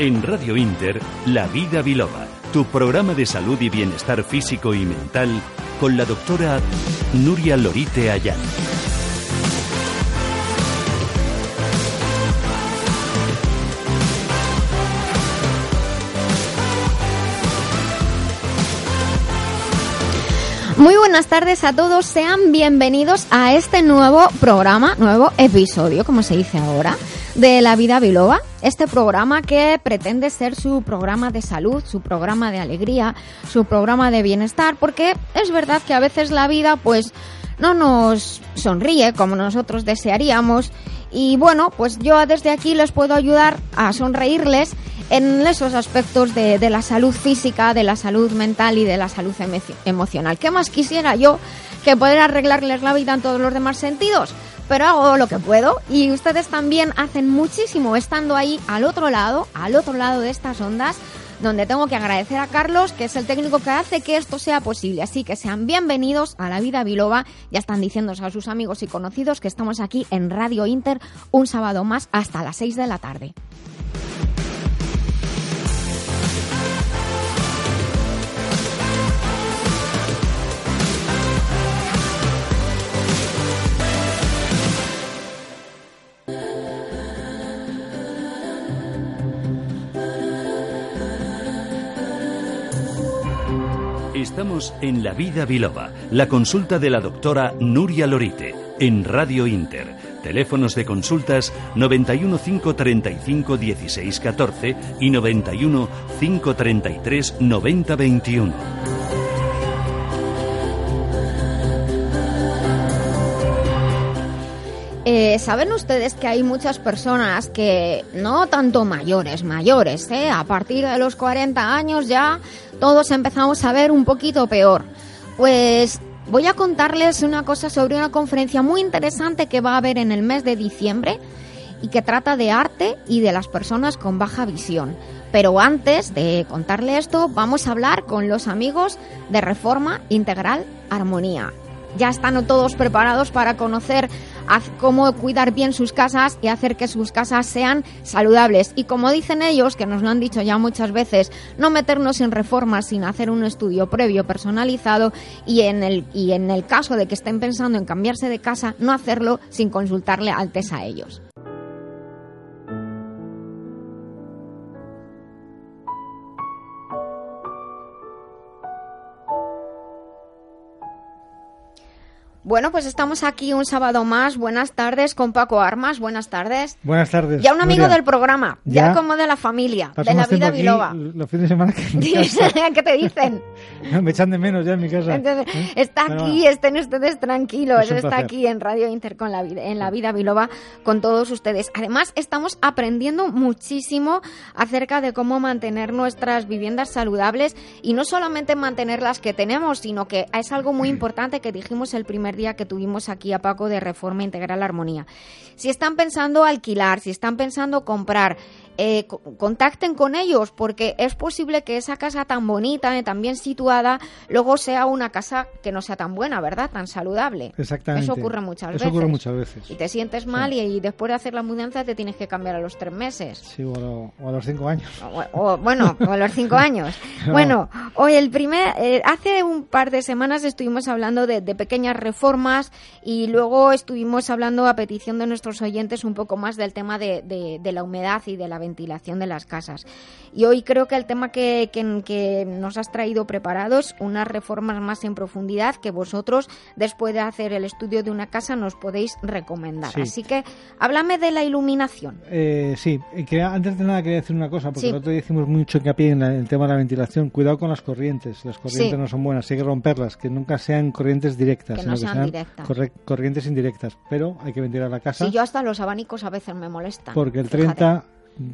En Radio Inter, La Vida Biloba, tu programa de salud y bienestar físico y mental con la doctora Nuria Lorite Ayala. Muy buenas tardes a todos, sean bienvenidos a este nuevo programa, nuevo episodio, como se dice ahora, de La Vida Biloba. Este programa que pretende ser su programa de salud, su programa de alegría, su programa de bienestar, porque es verdad que a veces la vida pues no nos sonríe como nosotros desearíamos y bueno, pues yo desde aquí les puedo ayudar a sonreírles en esos aspectos de, de, la salud física, de la salud mental y de la salud emocional. ¿Qué más quisiera yo que poder arreglarles la vida en todos los demás sentidos? Pero hago lo que puedo y ustedes también hacen muchísimo estando ahí al otro lado, al otro lado de estas ondas, donde tengo que agradecer a Carlos, que es el técnico que hace que esto sea posible. Así que sean bienvenidos a la vida biloba. Ya están diciéndose a sus amigos y conocidos que estamos aquí en Radio Inter un sábado más hasta las 6 de la tarde. Estamos en La Vida Biloba, la consulta de la doctora Nuria Lorite, en Radio Inter. Teléfonos de consultas 91 535 16 14 y 91 533 90 21. Eh, Saben ustedes que hay muchas personas que, no tanto mayores, mayores, ¿eh? a partir de los 40 años ya todos empezamos a ver un poquito peor. Pues voy a contarles una cosa sobre una conferencia muy interesante que va a haber en el mes de diciembre y que trata de arte y de las personas con baja visión. Pero antes de contarle esto, vamos a hablar con los amigos de Reforma Integral Armonía. Ya están todos preparados para conocer cómo cuidar bien sus casas y hacer que sus casas sean saludables. Y como dicen ellos, que nos lo han dicho ya muchas veces, no meternos en reformas sin hacer un estudio previo personalizado y en el, y en el caso de que estén pensando en cambiarse de casa, no hacerlo sin consultarle antes a ellos. Bueno, pues estamos aquí un sábado más. Buenas tardes con Paco Armas. Buenas tardes. Buenas tardes. Ya un amigo del programa, ya, ya, como de la familia, de la vida biloba. Los fines de semana que en mi casa. ¿Qué te dicen? Me echan de menos ya en mi casa. Entonces, ¿Eh? Está Pero aquí, estén ustedes tranquilos. Está placer. aquí en Radio Inter con la vida, en la vida biloba con todos ustedes. Además, estamos aprendiendo muchísimo acerca de cómo mantener nuestras viviendas saludables y no solamente mantener las que tenemos, sino que es algo muy importante que dijimos el primer día que tuvimos aquí a Paco de Reforma Integral Armonía. Si están pensando alquilar, si están pensando comprar, eh, contacten con ellos porque es posible que esa casa tan bonita, eh, tan bien situada, luego sea una casa que no sea tan buena, ¿verdad? Tan saludable. Exactamente. Eso ocurre muchas Eso veces. ocurre muchas veces. Y te sientes mal sí. y, y, después de hacer la mudanza te tienes que cambiar a los tres meses. Sí, o a, lo, o a los cinco años. O, o, bueno, o a los cinco años. no. Bueno, hoy el primer, eh, hace un par de semanas estuvimos hablando de, de pequeñas reformas y luego estuvimos hablando a petición de nuestros oyentes un poco más del tema de, de, de la humedad y de la ventilación de las casas. Y hoy creo que el tema que, que, que, nos has traído preparados, unas reformas más en profundidad que vosotros, después de hacer el estudio de una casa, nos podéis recomendar. Sí. Así que háblame de la iluminación. Eh, sí, que antes de nada quería decir una cosa, porque sí. nosotros decimos mucho hincapié en, en, el tema de la ventilación. Cuidado con las corrientes, las corrientes sí. no son buenas, hay que romperlas, que nunca sean corrientes directas, que no sino sean que sean directas. corrientes indirectas. Pero hay que ventilar la casa. Sí, yo hasta los abanicos a veces me molestan. Porque el 30.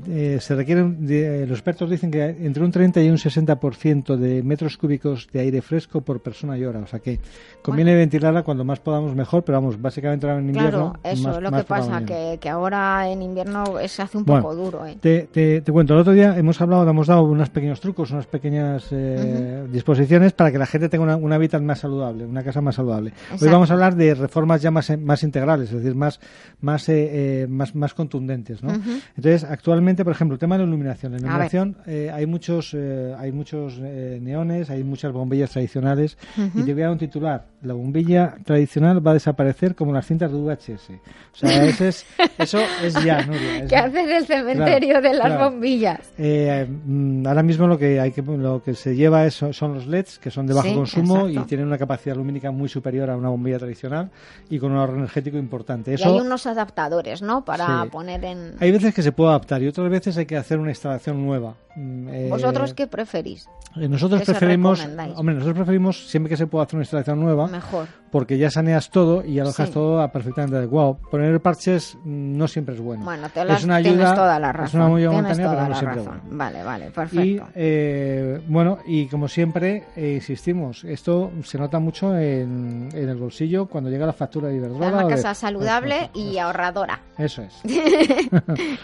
Eh, se requieren, de, los expertos dicen que entre un 30 y un 60% de metros cúbicos de aire fresco por persona y hora. O sea que conviene bueno. ventilarla cuando más podamos mejor, pero vamos, básicamente ahora en invierno. Claro, eso más, lo más que pasa, que, que, ahora en invierno se hace un bueno, poco duro. ¿eh? Te, te, te, cuento, el otro día hemos hablado, hemos dado unos pequeños trucos, unas pequeñas eh, uh -huh. disposiciones para que la gente tenga una, una hábitat más saludable, una casa más saludable. Exacto. Hoy vamos a hablar de reformas ya más, más integrales, es decir, más, más, eh, más, más contundentes. ¿no? Uh -huh. Entonces, actualmente actualmente, por ejemplo, el tema de la iluminación. La iluminación, eh, hay muchos, eh, hay muchos eh, neones, hay muchas bombillas tradicionales. Y te voy a dar un titular. La bombilla tradicional va a desaparecer como las cintas de VHS. O sea, ese es, eso es ya, Nuria. ¿Qué hace el cementerio de las bombillas? Mm, ahora mismo lo que hay que lo que se lleva es, son los LEDs, que son de bajo consumo y tienen una capacidad lumínica muy superior a una bombilla tradicional y con un ahorro energético importante. Eso, y hay unos adaptadores, ¿no? Para poner en... Hay veces que se puede adaptar y otras veces hay que hacer una instalación nueva. Mm, eh, ¿Vosotros qué preferís? Eh, nosotros preferimos, hombre, nosotros preferimos siempre que se pueda hacer una instalación nueva, mejor, porque ya saneas todo y ya lo dejas todo perfectamente adecuado. Poner parches no siempre es bueno. Bueno, te es una ayuda, tienes toda la razón. Es una ayuda momentánea, pero no siempre razón. Vale, vale, perfecto. Y eh, bueno, y como siempre insistimos, esto se nota mucho en, el bolsillo cuando llega la factura de Iberdrola. una casa saludable y ahorradora. Eso es.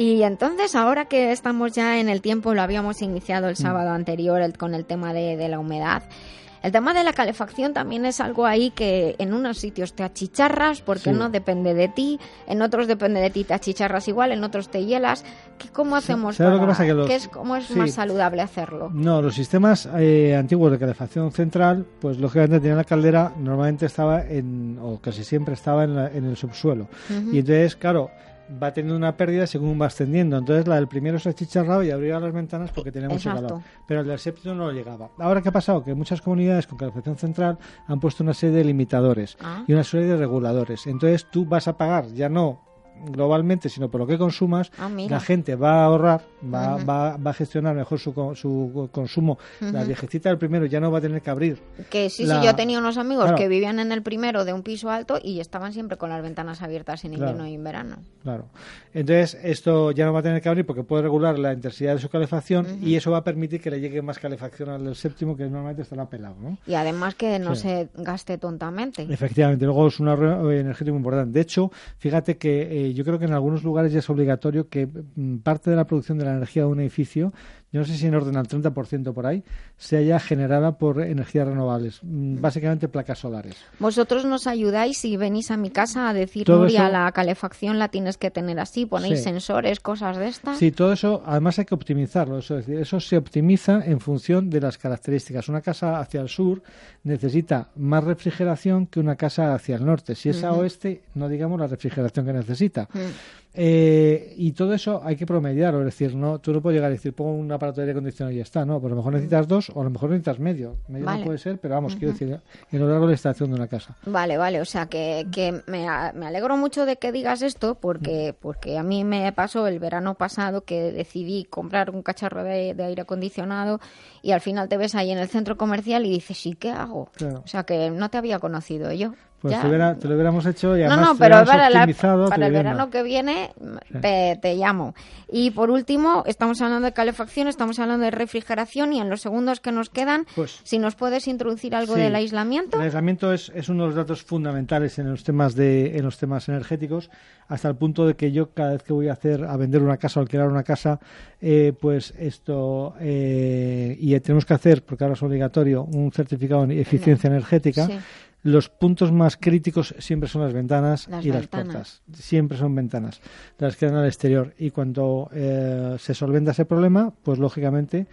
Y entonces, ahora que estamos ya en el tiempo, lo habíamos iniciado el mm. sábado anterior con el tema de, la humedad. El tema de la calefacción también es algo ahí que en unos sitios te achicharras porque no depende de ti, en otros depende de ti te achicharras igual, en otros te hielas. ¿Cómo hacemos para, que es, ¿Cómo es más saludable hacerlo? No, los sistemas eh, antiguos de calefacción central, pues lógicamente tenían la caldera, normalmente estaba en, o casi siempre estaba en, el subsuelo. Y entonces, claro, va teniendo una pérdida según va ascendiendo. Entonces la del primero se ha chicharrado y abría las ventanas porque tenía mucho calor. Pero el del séptimo no lo llegaba. Ahora, ¿qué ha pasado? Que muchas comunidades con calefacción central han puesto una serie de limitadores ah. y una serie de reguladores. Entonces tú vas a pagar ya no globalmente, sino por lo que consumas, ah, la gente va a ahorrar, va, va, va, a gestionar mejor su, su consumo. La viejecita del primero ya no va a tener que abrir. Que sí, sí, yo tenía unos amigos que vivían en el primero de un piso alto y estaban siempre con las ventanas abiertas en invierno y en verano. Claro. Entonces, esto ya no va a tener que abrir porque puede regular la intensidad de su calefacción y eso va a permitir que le llegue más calefacción al del séptimo, que normalmente estará pelado. ¿no? Y además que no se gaste tontamente. Efectivamente, luego es un ahorro energético muy importante. De hecho, fíjate que eh, yo creo que en algunos lugares ya es obligatorio que mm, parte de la producción de la energía de un edificio yo no sé si en orden al 30% por ahí, se haya generada por energías renovables, mm, básicamente placas solares. Vosotros nos ayudáis si venís a mi casa a decir, Nuria, la calefacción la tienes que tener así, ponéis sensores, cosas de estas. Sí, todo eso, además hay que optimizarlo, eso, es decir, eso se optimiza en función de las características. Una casa hacia el sur necesita más refrigeración que una casa hacia el norte. Si es a oeste, no digamos la refrigeración que necesita. Mm. Eh, y todo eso hay que promediarlo, es decir, no, tú no puedes llegar a decir, pongo un aparato de aire acondicionado y ya está, no, pues a lo mejor necesitas dos o a lo mejor necesitas medio. Medio no puede ser, pero vamos, quiero decir, en lo largo de la instalación de una casa. Vale, vale, o sea que, que me, me, alegro mucho de que digas esto porque, porque a mí me pasó el verano pasado que decidí comprar un cacharro de, aire acondicionado y al final te ves ahí en el centro comercial y dices, ¿y qué hago? O sea que no te había conocido yo. Pues te, lo hubiéramos hecho y además no, no, pero para, para el verano que viene te, llamo. Y por último, estamos hablando de calefacción, estamos hablando de refrigeración y en los segundos que nos quedan, pues, si nos puedes introducir algo del aislamiento. El aislamiento es, es, uno de los datos fundamentales en los temas de en los temas energéticos, hasta el punto de que yo cada vez que voy a hacer a vender una casa o alquilar una casa, eh, pues esto eh, y tenemos que hacer, porque ahora es obligatorio, un certificado de eficiencia energética los puntos más críticos siempre son las ventanas y las puertas. Siempre son ventanas las que dan al exterior. Y cuando eh, se solventa ese problema, pues lógicamente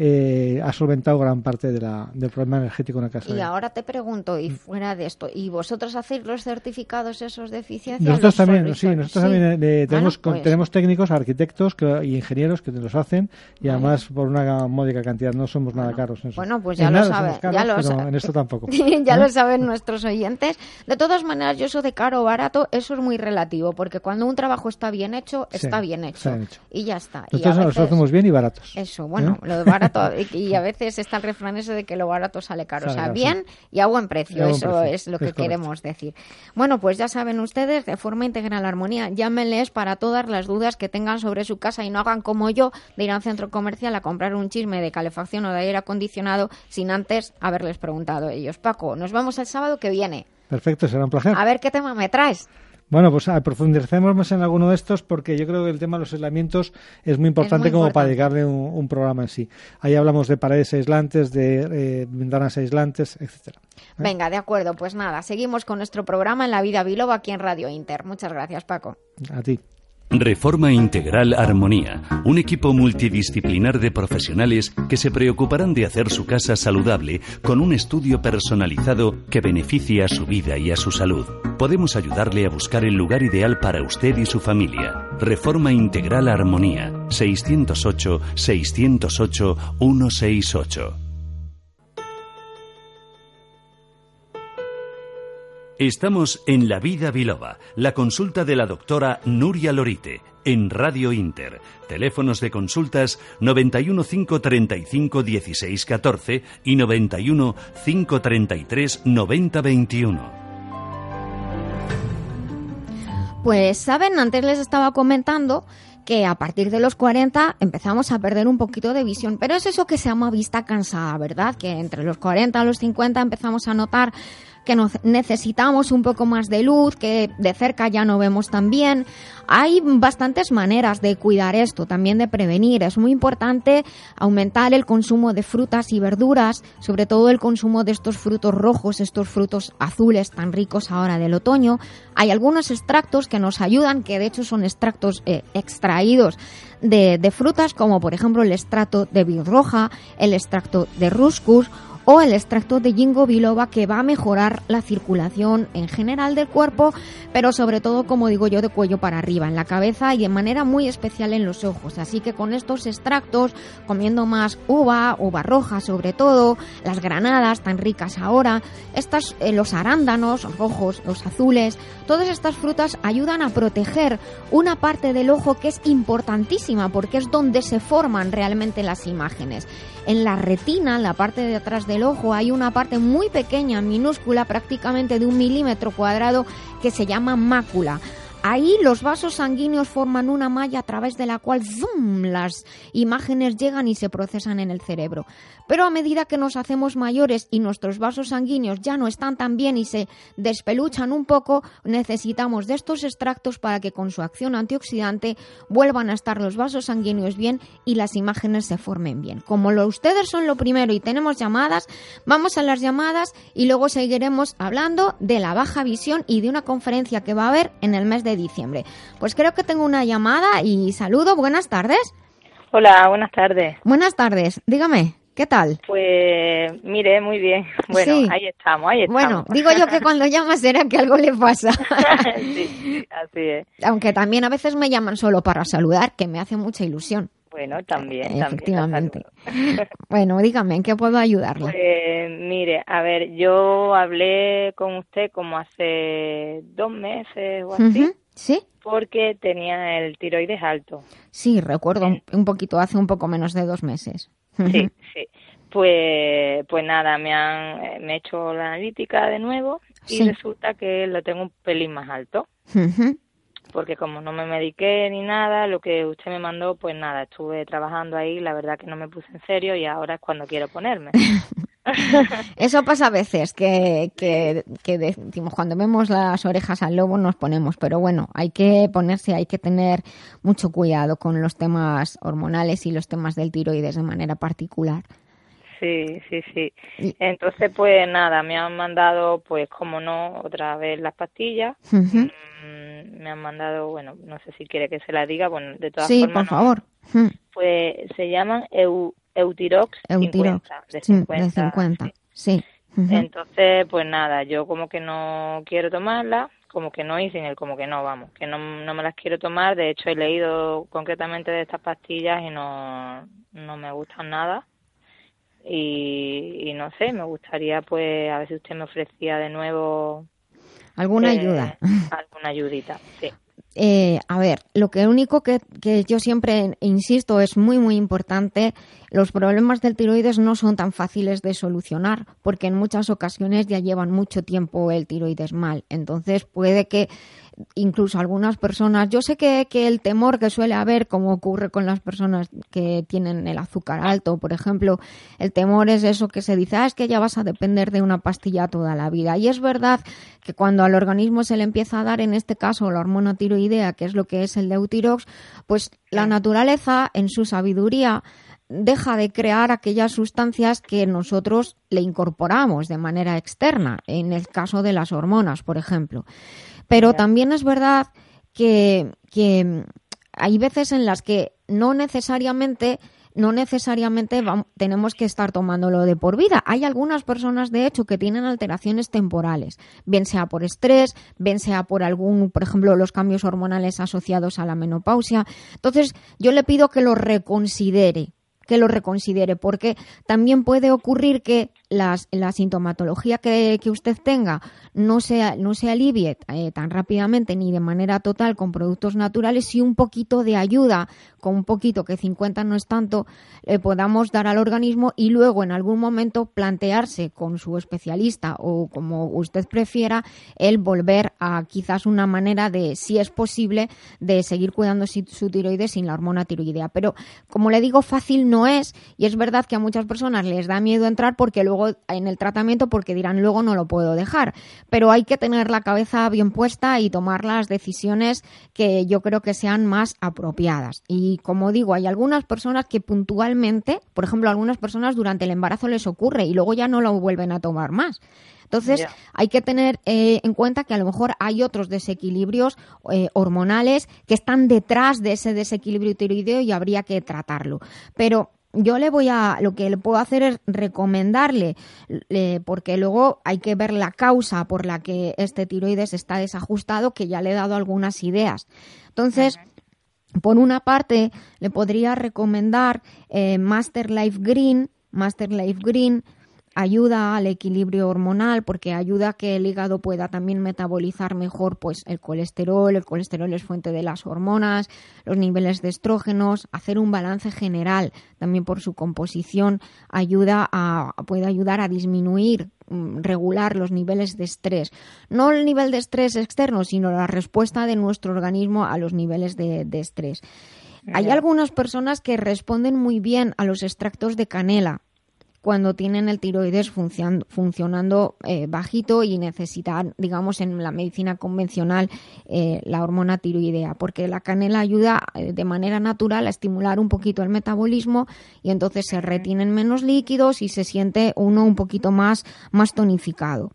eh, ha solventado gran parte de la, del problema energético en la casa. Y ahora te pregunto, y mm. fuera de esto, ¿y vosotros hacéis los certificados esos de eficiencia? Nosotros también, sí, nosotros también eh, tenemos, pues. tenemos técnicos, arquitectos y ingenieros que los hacen y además por una módica cantidad, no somos nada caros. En eso. Bueno, pues ya lo saben. Ya lo pero en esto tampoco. ya lo ¿Eh? saben nuestros oyentes. De todas maneras, yo eso de caro o barato, eso es muy relativo, porque cuando un trabajo está bien hecho, está bien hecho. Y ya está. Nosotros y lo hacemos bien y baratos. Eso, bueno, lo de barato y a veces está el refrán ese de que lo barato sale caro. o sea, bien y a buen precio, eso es lo que queremos decir. Bueno, pues ya saben ustedes, de forma integral armonía, llámenles para todas las dudas que tengan sobre su casa y no hagan como yo de ir a un centro comercial a comprar un chisme de calefacción o de aire acondicionado sin antes haberles preguntado ellos. Paco, nos vamos el sábado que viene. Perfecto, será un placer. A ver qué tema me traes. Bueno, pues ah, profundicemos más en alguno de estos porque yo creo que el tema de los aislamientos es muy importante como para dedicarle un, programa en sí. Ahí hablamos de paredes aislantes, de eh, ventanas aislantes, etcétera. ¿Eh? Venga, de acuerdo. Pues nada, seguimos con nuestro programa en La Vida Biloba aquí en Radio Inter. Muchas gracias, Paco. A ti. Reforma Integral Armonía, un equipo multidisciplinar de profesionales que se preocuparán de hacer su casa saludable con un estudio personalizado que beneficie a su vida y a su salud. Podemos ayudarle a buscar el lugar ideal para usted y su familia. Reforma Integral Armonía, 608 Estamos en La Vida Biloba, la consulta de la doctora Nuria Lorite, en Radio Inter. Teléfonos de consultas 91 535 16 14 y 91 533 90 21. Pues saben, antes les estaba comentando que a partir de los 40 empezamos a perder un poquito de visión, pero es eso que se llama vista cansada, ¿verdad? Que entre los 40 y los 50 empezamos a notar que necesitamos un poco más de luz, que de cerca ya no vemos tan bien. Hay bastantes maneras de cuidar esto, también de prevenir. Es muy importante aumentar el consumo de frutas y verduras, sobre todo el consumo de estos frutos rojos, estos frutos azules tan ricos ahora del otoño. Hay algunos extractos que nos ayudan, que de hecho son extractos eh, extraídos de, frutas, como por ejemplo el extracto de roja, el extracto de ruscus o el extracto de ginkgo biloba que va a mejorar la circulación en general del cuerpo, pero sobre todo, como digo yo, de cuello para arriba, en la cabeza y de manera muy especial en los ojos. Así que con estos extractos, comiendo más uva, uva roja sobre todo, las granadas tan ricas ahora, estas, eh, los arándanos rojos, los azules, todas estas frutas ayudan a proteger una parte del ojo que es importantísima porque es donde se forman realmente las imágenes. En la retina, la parte de atrás del ojo, hay una parte muy pequeña, minúscula, prácticamente de un milímetro cuadrado, que se llama mácula. Ahí los vasos sanguíneos forman una malla a través de la cual zoom, las imágenes llegan y se procesan en el cerebro. Pero a medida que nos hacemos mayores y nuestros vasos sanguíneos ya no están tan bien y se despeluchan un poco, necesitamos de estos extractos para que con su acción antioxidante vuelvan a estar los vasos sanguíneos bien y las imágenes se formen bien. Como lo, ustedes son lo primero y tenemos llamadas, vamos a las llamadas y luego seguiremos hablando de la baja visión y de una conferencia que va a haber en el mes de diciembre. Pues creo que tengo una llamada y saludo. Buenas tardes. Hola, buenas tardes. Buenas tardes. Dígame. ¿Qué tal? Pues mire, muy bien. Bueno, ahí estamos, ahí estamos. Bueno, digo yo que cuando llamas será que algo le pasa. sí, así es. Aunque también a veces me llaman solo para saludar, que me hace mucha ilusión. Bueno, también. Efectivamente. bueno, dígame, ¿en qué puedo ayudarle? Pues, mire, a ver, yo hablé con usted como hace dos meses o así. ¿Sí? Porque tenía el tiroides alto. Sí, recuerdo un poquito, hace un poco menos de dos meses. Sí, sí. Pues, pues nada, me han eh, me he hecho la analítica de nuevo y resulta que lo tengo un pelín más alto. Porque como no me mediqué ni nada, lo que usted me mandó, pues nada, estuve trabajando ahí, la verdad que no me puse en serio y ahora es cuando quiero ponerme. Eso pasa a veces, que, que, que, decimos, cuando vemos las orejas al lobo nos ponemos, pero bueno, hay que ponerse, hay que tener mucho cuidado con los temas hormonales y los temas del tiroides de manera particular. Sí, sí, sí. Entonces, pues nada, me han mandado, pues como no, otra vez las pastillas. Mm, me han mandado, bueno, no sé si quiere que se la diga, bueno, de todas formas. Sí, por favor. Pues se llaman EU, Eutirox, Eutirox 50, de 50. Sí. Entonces, pues nada, yo como que no quiero tomarla, como que no y sin el como que no, vamos, que no, no me las quiero tomar. De hecho, he leído concretamente de estas pastillas y no, no me gustan nada. Y, no sé, me gustaría pues a ver si usted me ofrecía de nuevo alguna eh, ayuda. Alguna ayudita, sí. Eh, a ver, lo que único que, que, yo siempre insisto es muy muy importante, los problemas del tiroides no son tan fáciles de solucionar porque en muchas ocasiones ya llevan mucho tiempo el tiroides mal, entonces puede que incluso algunas personas, yo sé que, que, el temor que suele haber, como ocurre con las personas que tienen el azúcar alto, por ejemplo, el temor es eso que se dice, ah, es que ya vas a depender de una pastilla toda la vida. Y es verdad que cuando al organismo se le empieza a dar, en este caso, la hormona tiroidea, que es lo que es el Deutirox, pues la naturaleza, en su sabiduría, deja de crear aquellas sustancias que nosotros le incorporamos de manera externa, en el caso de las hormonas, por ejemplo. Pero también es verdad que, hay veces en las que no necesariamente no necesariamente tenemos que estar tomándolo de por vida. Hay algunas personas, de hecho, que tienen alteraciones temporales, bien sea por estrés, bien sea por algún, por ejemplo, los cambios hormonales asociados a la menopausia. Entonces, yo le pido que lo reconsidere que lo reconsidere, porque también puede ocurrir que las, la sintomatología que, que, usted tenga no se, no se alivie eh, tan rápidamente ni de manera total con productos naturales, y un poquito de ayuda, con un poquito, que 50 no es tanto, le podamos dar al organismo y luego en algún momento plantearse con su especialista o como usted prefiera, el volver a quizás una manera de, si es posible, de seguir cuidando su tiroides sin la hormona tiroidea. Pero, como le digo, fácil no es, y es verdad que a muchas personas les da miedo entrar porque luego en el tratamiento porque dirán luego no lo puedo dejar. Pero hay que tener la cabeza bien puesta y tomar las decisiones que yo creo que sean más apropiadas. Y como digo, hay algunas personas que puntualmente, por ejemplo, algunas personas durante el embarazo les ocurre y luego ya no lo vuelven a tomar más. Entonces, hay que tener eh, en cuenta que a lo mejor hay otros desequilibrios eh, hormonales que están detrás de ese desequilibrio tiroideo y habría que tratarlo. Pero yo le voy a, lo que le puedo hacer es recomendarle, porque luego hay que ver la causa por la que este tiroides está desajustado, que ya le he dado algunas ideas. Entonces, por una parte, le podría recomendar eh, Master Life Green, Master Life Green, ayuda al equilibrio hormonal porque ayuda a que el hígado pueda también metabolizar mejor pues el colesterol, el colesterol es fuente de las hormonas, los niveles de estrógenos, hacer un balance general también por su composición ayuda a puede ayudar a disminuir mm, regular los niveles de estrés. No el nivel de estrés externo, sino la respuesta de nuestro organismo a los niveles de, de estrés. Hay algunas personas que responden muy bien a los extractos de canela cuando tienen el tiroides funcionando eh, bajito y necesitan, digamos, en la medicina convencional eh, la hormona tiroidea, porque la canela ayuda eh, de manera natural a estimular un poquito el metabolismo y entonces se retienen menos líquidos y se siente uno un poquito más, más tonificado.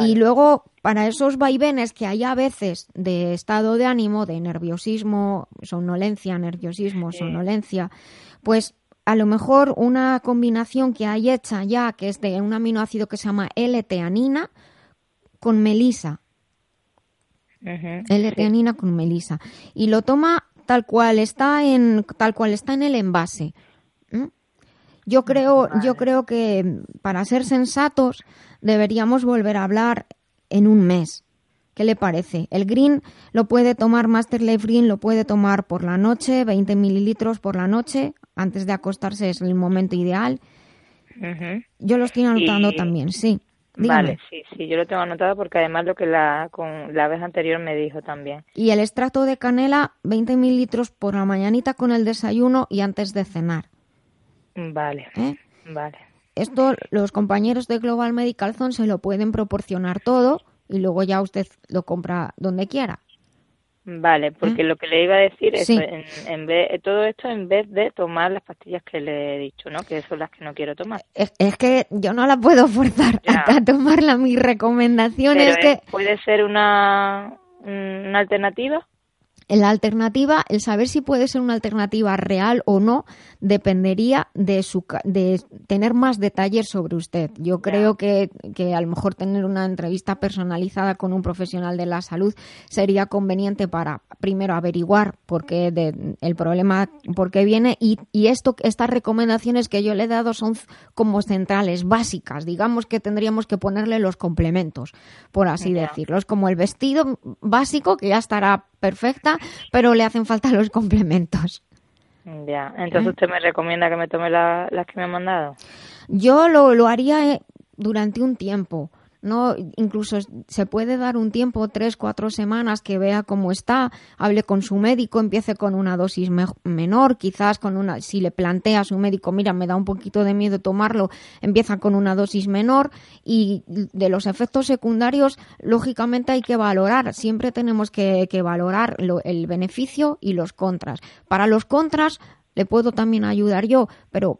Y luego, para esos vaivenes que hay a veces de estado de ánimo, de nerviosismo, somnolencia, nerviosismo, somnolencia, pues a lo mejor una combinación que hay hecha ya, que es de un aminoácido que se llama L-teanina con melisa. L-teanina con melisa. Y lo toma tal cual está en, tal cual está en el envase. Yo creo, yo creo que para ser sensatos deberíamos volver a hablar en un mes. ¿Qué le parece? El green lo puede tomar, Master Life Green lo puede tomar por la noche, 20 mililitros por la noche, antes de acostarse es el momento ideal. Yo lo estoy anotando también, sí. Vale, sí, sí, yo lo tengo anotado porque además lo que la, con la vez anterior me dijo también. Y el extracto de canela, 20 mililitros por la mañanita con el desayuno y antes de cenar. Vale, ¿Eh? vale. Esto los compañeros de Global Medical Zone se lo pueden proporcionar todo y luego ya usted lo compra donde quiera. Vale, porque lo que le iba a decir es, en, vez, todo esto en vez de tomar las pastillas que le he dicho, ¿no? Que son las que no quiero tomar. Es, que yo no la puedo forzar a, tomarla. Mi recomendación es que... ¿Puede ser una, una alternativa? La alternativa, el saber si puede ser una alternativa real o no, dependería de, su, de tener más detalles sobre usted. Yo creo que, que, a lo mejor tener una entrevista personalizada con un profesional de la salud sería conveniente para, primero, averiguar por qué de, el problema, por qué viene y, y esto, estas recomendaciones que yo le he dado son como centrales, básicas. Digamos que tendríamos que ponerle los complementos, por así decirlo. Es como el vestido básico que ya estará perfecta, pero le hacen falta los complementos. Ya, entonces ¿Eh? usted me recomienda que me tome las que me ha mandado. Yo lo, lo haría eh, durante un tiempo no incluso se puede dar un tiempo tres cuatro semanas que vea cómo está hable con su médico empiece con una dosis menor quizás con una si le plantea a su médico mira me da un poquito de miedo tomarlo empieza con una dosis menor y de los efectos secundarios lógicamente hay que valorar siempre tenemos que, valorar el beneficio y los contras. Para los contras le puedo también ayudar yo pero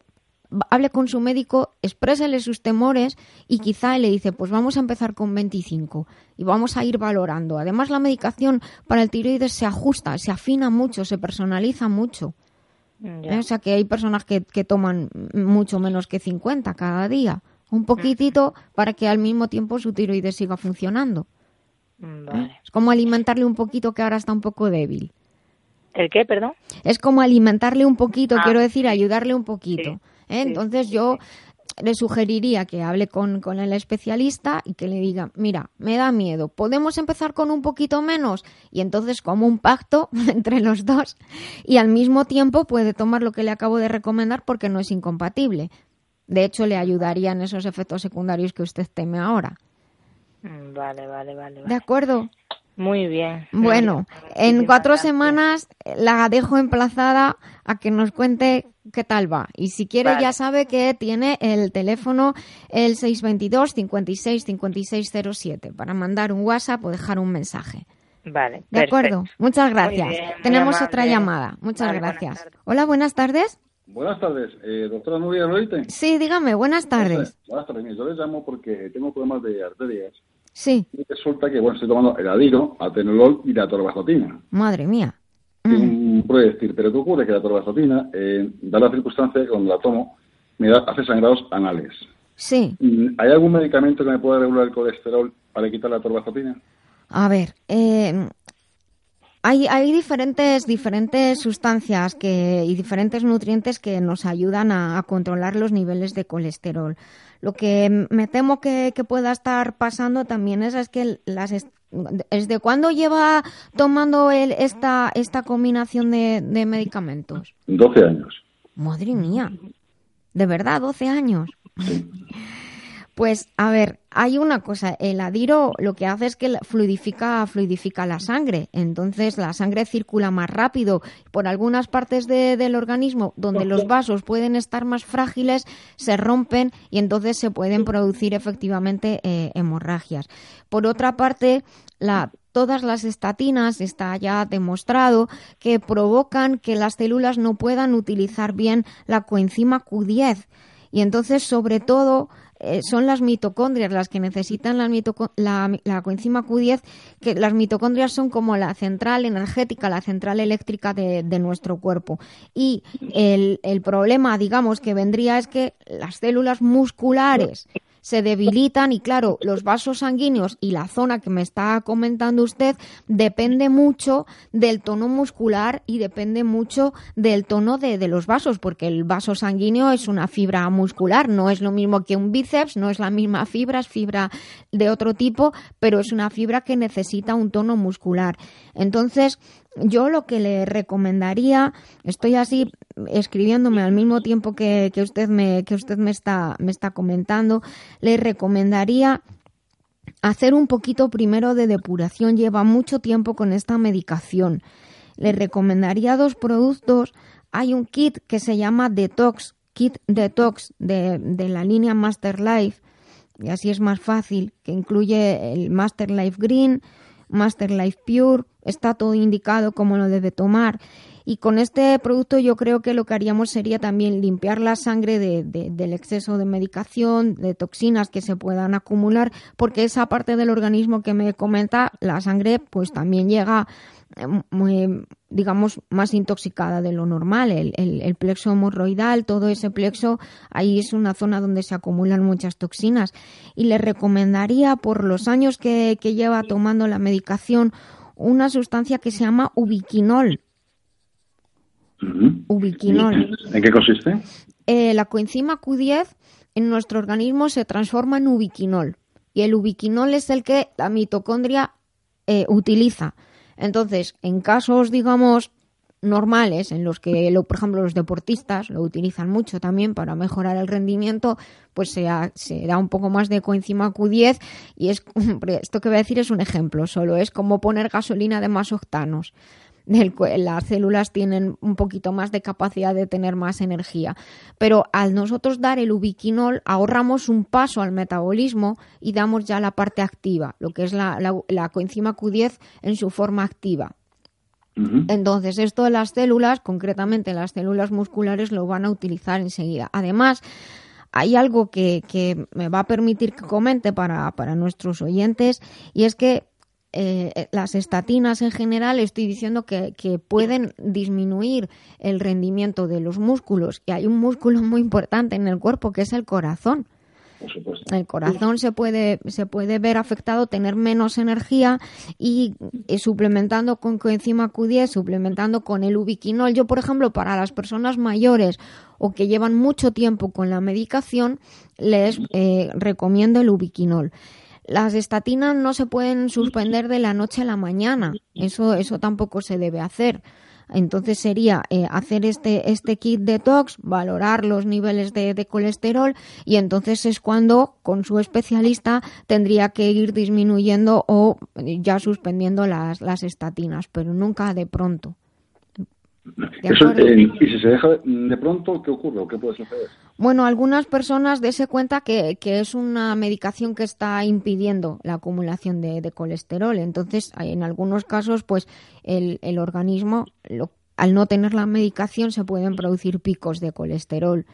hable con su médico, exprésele sus temores y quizá le dice, pues vamos a empezar con 25 y vamos a ir valorando. Además, la medicación para el tiroides se ajusta, se afina mucho, se personaliza mucho. O sea que hay personas que, que toman mucho menos que 50 cada día, un poquitito para que al mismo tiempo su tiroides siga funcionando. Es como alimentarle un poquito que ahora está un poco débil. ¿El qué, perdón? Es como alimentarle un poquito, ah. quiero decir, ayudarle un poquito. ¿Eh? Entonces yo le sugeriría que hable con, con, el especialista y que le diga, mira, me da miedo, ¿podemos empezar con un poquito menos? Y entonces como un pacto entre los dos y al mismo tiempo puede tomar lo que le acabo de recomendar porque no es incompatible. De hecho, le ayudarían esos efectos secundarios que usted teme ahora. Mm, vale, vale, vale. ¿De acuerdo? Muy bien. Bueno, en cuatro semanas la dejo emplazada a que nos cuente qué tal va. Y si quiere ya sabe que tiene el teléfono el 622 56 5607 para mandar un WhatsApp o dejar un mensaje. Vale. De acuerdo. Muchas gracias. Tenemos otra llamada. Muchas gracias. Hola, buenas tardes. Buenas tardes, eh, doctora Nuria Loite. Sí, dígame, buenas tardes. Buenas tardes, yo les llamo porque tengo problemas de arterias. Sí. Y resulta que, bueno, estoy tomando el adiro, atenolol y la torvastatina. Madre mía. Un decir, pero ¿qué ocurre? Que la torvastatina, eh, da la circunstancia que cuando la tomo, me da, hace sangrados anales. Sí. Mm, ¿Hay algún medicamento que me pueda regular el colesterol para quitar la torvastatina? A ver, eh, hay, hay diferentes, diferentes sustancias que, y diferentes nutrientes que nos ayudan a, controlar los niveles de colesterol. Lo que me temo que, pueda estar pasando también es, es que las ¿Desde cuándo lleva tomando él esta, esta combinación de, de medicamentos? 12 años. Madre mía. ¿De verdad? ¿12 años? Pues a ver, hay una cosa, el adiro lo que hace es que fluidifica, fluidifica la sangre, entonces la sangre circula más rápido. Por algunas partes del organismo donde los vasos pueden estar más frágiles, se rompen y entonces se pueden producir efectivamente eh, hemorragias. Por otra parte, la, todas las estatinas está ya demostrado que provocan que las células no puedan utilizar bien la coenzima Q10 y entonces sobre todo eh, son las mitocondrias las que necesitan la, la, coenzima Q10, que las mitocondrias son como la central energética, la central eléctrica de, de nuestro cuerpo. Y el, el problema, digamos, que vendría es que las células musculares se debilitan y claro, los vasos sanguíneos y la zona que me está comentando usted depende mucho del tono muscular y depende mucho del tono de, los vasos, porque el vaso sanguíneo es una fibra muscular, no es lo mismo que un bíceps, no es la misma fibra, es fibra de otro tipo, pero es una fibra que necesita un tono muscular. Entonces, yo lo que le recomendaría, estoy así escribiéndome al mismo tiempo que, usted me, que usted me está, me está comentando, le recomendaría hacer un poquito primero de depuración. Lleva mucho tiempo con esta medicación. Le recomendaría dos productos. Hay un kit que se llama Detox, Kit Detox de, de la línea Master Life, y así es más fácil, que incluye el Master Life Green, Master Life Pure, está todo indicado cómo lo debe tomar. Y con este producto yo creo que lo que haríamos sería también limpiar la sangre de, del exceso de medicación, de toxinas que se puedan acumular, porque esa parte del organismo que me comenta, la sangre, pues también llega muy, digamos, más intoxicada de lo normal. El, plexo hemorroidal, todo ese plexo, ahí es una zona donde se acumulan muchas toxinas. Y le recomendaría, por los años que lleva tomando la medicación, una sustancia que se llama ubiquinol. Ubiquinol. ¿En qué consiste? Eh, la coenzima Q10 en nuestro organismo se transforma en ubiquinol. Y el ubiquinol es el que la mitocondria eh, utiliza. Entonces, en casos, digamos, normales, en los que, lo, por ejemplo, los deportistas lo utilizan mucho también para mejorar el rendimiento, pues se, se da un poco más de coenzima Q10 y es, esto que voy a decir es un ejemplo, solo es como poner gasolina de más octanos las células tienen un poquito más de capacidad de tener más energía. Pero al nosotros dar el ubiquinol, ahorramos un paso al metabolismo y damos ya la parte activa, lo que es la, la, coenzima Q10 en su forma activa. Entonces, esto las células, concretamente las células musculares, lo van a utilizar enseguida. Además, hay algo que, que me va a permitir que comente para, para nuestros oyentes y es que eh, las estatinas en general estoy diciendo que, que, pueden disminuir el rendimiento de los músculos y hay un músculo muy importante en el cuerpo que es el corazón. El corazón se puede, se puede ver afectado, tener menos energía y, suplementando con coenzima Q10, suplementando con el ubiquinol. Yo, por ejemplo, para las personas mayores o que llevan mucho tiempo con la medicación, les eh, recomiendo el ubiquinol. Las estatinas no se pueden suspender de la noche a la mañana. Eso, eso tampoco se debe hacer. Entonces sería eh, hacer este, este kit detox, valorar los niveles de, de, colesterol y entonces es cuando con su especialista tendría que ir disminuyendo o ya suspendiendo las, las estatinas, pero nunca de pronto. Eh, y si se deja de pronto, ¿qué ocurre o qué puede suceder? Bueno, algunas personas dese cuenta que, que, es una medicación que está impidiendo la acumulación de, de colesterol. Entonces, en algunos casos, pues el, el organismo, al no tener la medicación, se pueden producir picos de colesterol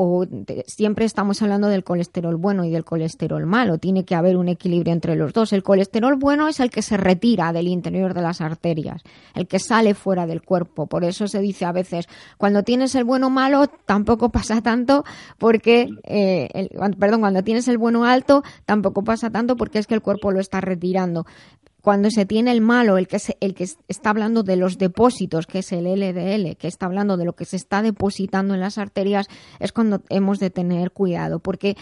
o siempre estamos hablando del colesterol bueno y del colesterol malo. Tiene que haber un equilibrio entre los dos. El colesterol bueno es el que se retira del interior de las arterias, el que sale fuera del cuerpo. Por eso se dice a veces, cuando tienes el bueno malo, tampoco pasa tanto porque, eh, perdón, cuando tienes el bueno alto, tampoco pasa tanto porque es que el cuerpo lo está retirando cuando se tiene el malo, el que, el que está hablando de los depósitos, que es el LDL, que está hablando de lo que se está depositando en las arterias, es cuando hemos de tener cuidado, porque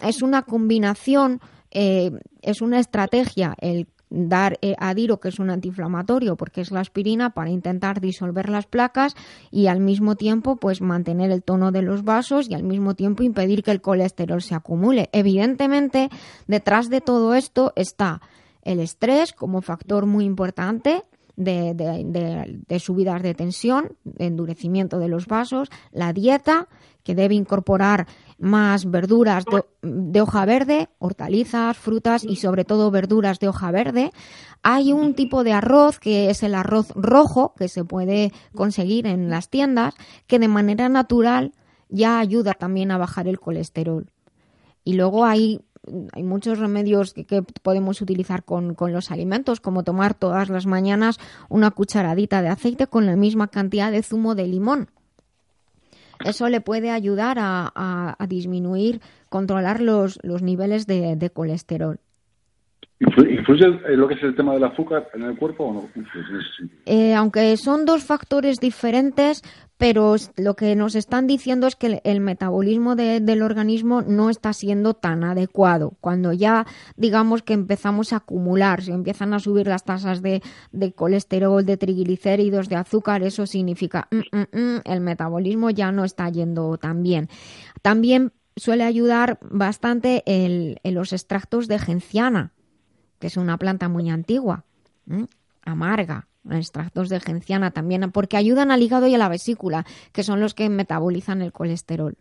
es una combinación, eh, es una estrategia el dar eh, adiro, que es un antiinflamatorio, porque es la aspirina, para intentar disolver las placas y al mismo tiempo pues mantener el tono de los vasos y al mismo tiempo impedir que el colesterol se acumule. Evidentemente, detrás de todo esto está el estrés como factor muy importante de, subidas de tensión, de endurecimiento de los vasos, la dieta, que debe incorporar más verduras de, hoja verde, hortalizas, frutas y sobre todo verduras de hoja verde. Hay un tipo de arroz que es el arroz rojo que se puede conseguir en las tiendas que de manera natural ya ayuda también a bajar el colesterol. Y luego hay hay muchos remedios que, podemos utilizar con, los alimentos, como tomar todas las mañanas una cucharadita de aceite con la misma cantidad de zumo de limón. Eso le puede ayudar a, disminuir, controlar los, los niveles de, colesterol. ¿Influye lo que es el tema del azúcar en el cuerpo o no? Eh, aunque son dos factores diferentes, pero lo que nos están diciendo es que el, metabolismo del organismo no está siendo tan adecuado. Cuando ya digamos que empezamos a acumular, se empiezan a subir las tasas de, colesterol, de triglicéridos, de azúcar, eso significa mm, mm, mm, el metabolismo ya no está yendo tan bien. También suele ayudar bastante el, los extractos de genciana, que es una planta muy antigua, amarga extractos de genciana también, porque ayudan al hígado y a la vesícula, que son los que metabolizan el colesterol.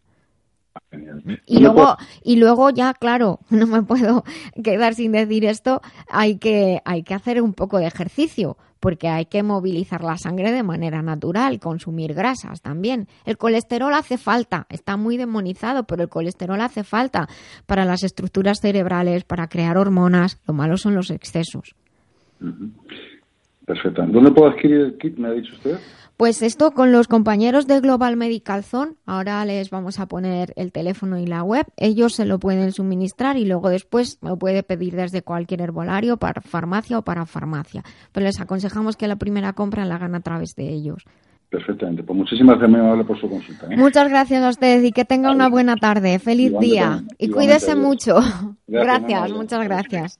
Y luego, y luego ya, claro, no me puedo quedar sin decir esto, hay que, hay que hacer un poco de ejercicio, porque hay que movilizar la sangre de manera natural, consumir grasas también. El colesterol hace falta, está muy demonizado, pero el colesterol hace falta para las estructuras cerebrales, para crear hormonas. Lo malo son los excesos. Perfecto. ¿Dónde puedo adquirir el kit, me ha dicho usted? Pues esto con los compañeros de Global Medical Zone, ahora les vamos a poner el teléfono y la web, ellos se lo pueden suministrar y luego después lo puede pedir desde cualquier herbolario, para farmacia o para farmacia. Pero les aconsejamos que la primera compra la hagan a través de ellos. Perfectamente, pues muchísimas gracias por su consulta. ¿eh? Muchas gracias a usted y que tenga una buena tarde. Feliz día y cuídese mucho. gracias muchas gracias.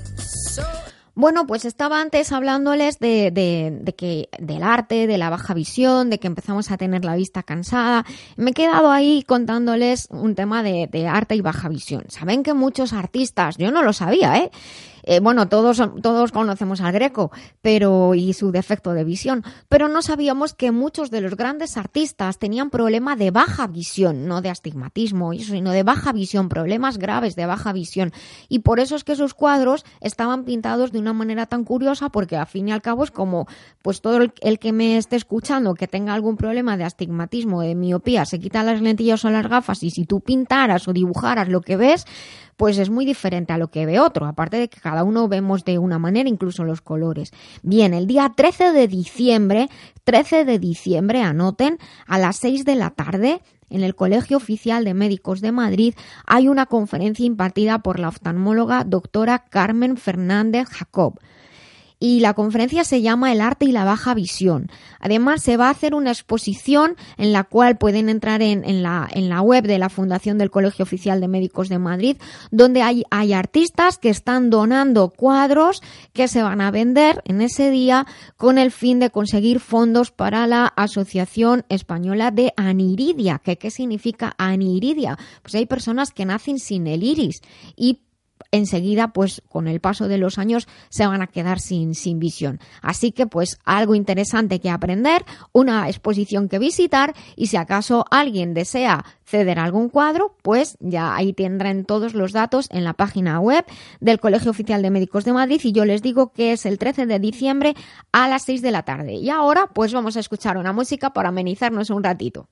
Bueno, pues estaba antes hablándoles de, de, que del arte, de la baja visión, de que empezamos a tener la vista cansada. Me he quedado ahí contándoles un tema de, de arte y baja visión. Saben que muchos artistas, yo no lo sabía, ¿eh? Eh, bueno, todos, todos conocemos al Greco pero, y su defecto de visión, pero no sabíamos que muchos de los grandes artistas tenían problema de baja visión, no de astigmatismo, sino de baja visión, problemas graves de baja visión. Y por eso es que sus cuadros estaban pintados de una manera tan curiosa, porque al fin y al cabo es como, pues todo el, el que me esté escuchando que tenga algún problema de astigmatismo, de miopía, se quita las lentillas o las gafas y si tú pintaras o dibujaras lo que ves, pues es muy diferente a lo que ve otro, aparte de que cada uno vemos de una manera, incluso los colores. Bien, el día 13 de diciembre, 13 de diciembre, anoten, a las 6 de la tarde, en el Colegio Oficial de Médicos de Madrid hay una conferencia impartida por la oftalmóloga doctora Carmen Fernández Jacob y la conferencia se llama El arte y la baja visión. Además, se va a hacer una exposición en la cual pueden entrar en, la, en la web de la Fundación del Colegio Oficial de Médicos de Madrid, donde hay, hay artistas que están donando cuadros que se van a vender en ese día con el fin de conseguir fondos para la Asociación Española de Aniridia. ¿Qué, qué significa aniridia? Pues hay personas que nacen sin el iris y enseguida, pues con el paso de los años, se van a quedar sin, sin visión. Así que, pues, algo interesante que aprender, una exposición que visitar y si acaso alguien desea ceder algún cuadro, pues ya ahí tendrán todos los datos en la página web del Colegio Oficial de Médicos de Madrid y yo les digo que es el 13 de diciembre a las 6 de la tarde. Y ahora, pues vamos a escuchar una música para amenizarnos un ratito.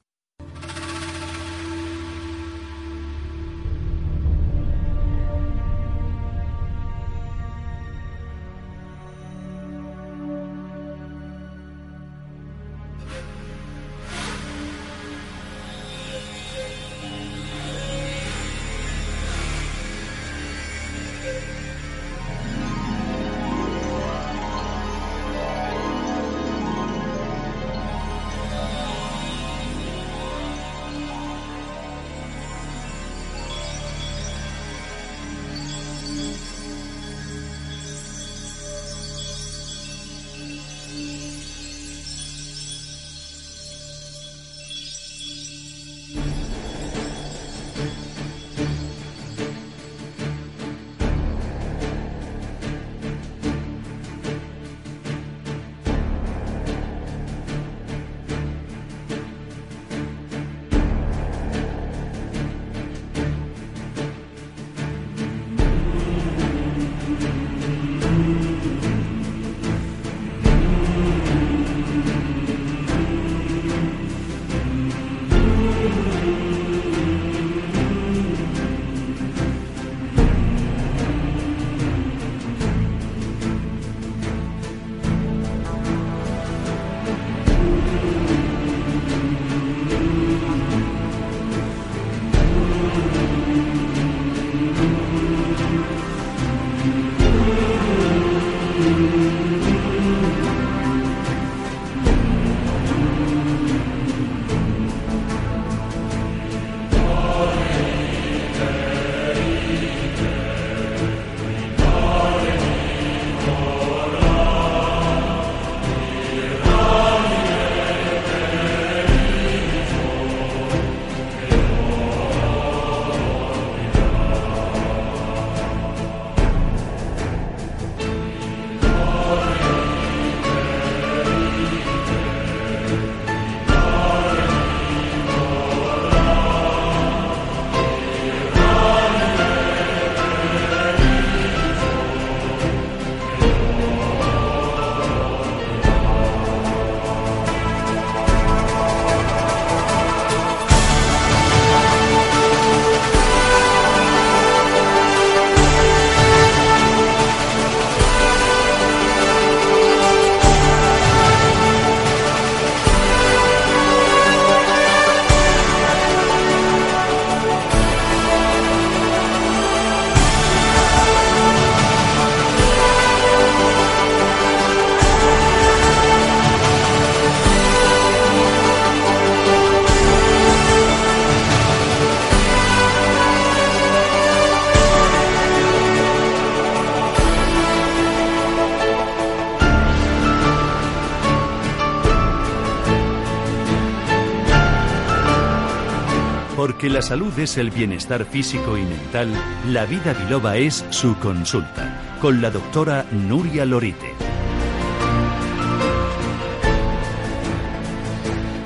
La salud es el bienestar físico y mental, la vida biloba es su consulta, con la doctora Nuria Lorite.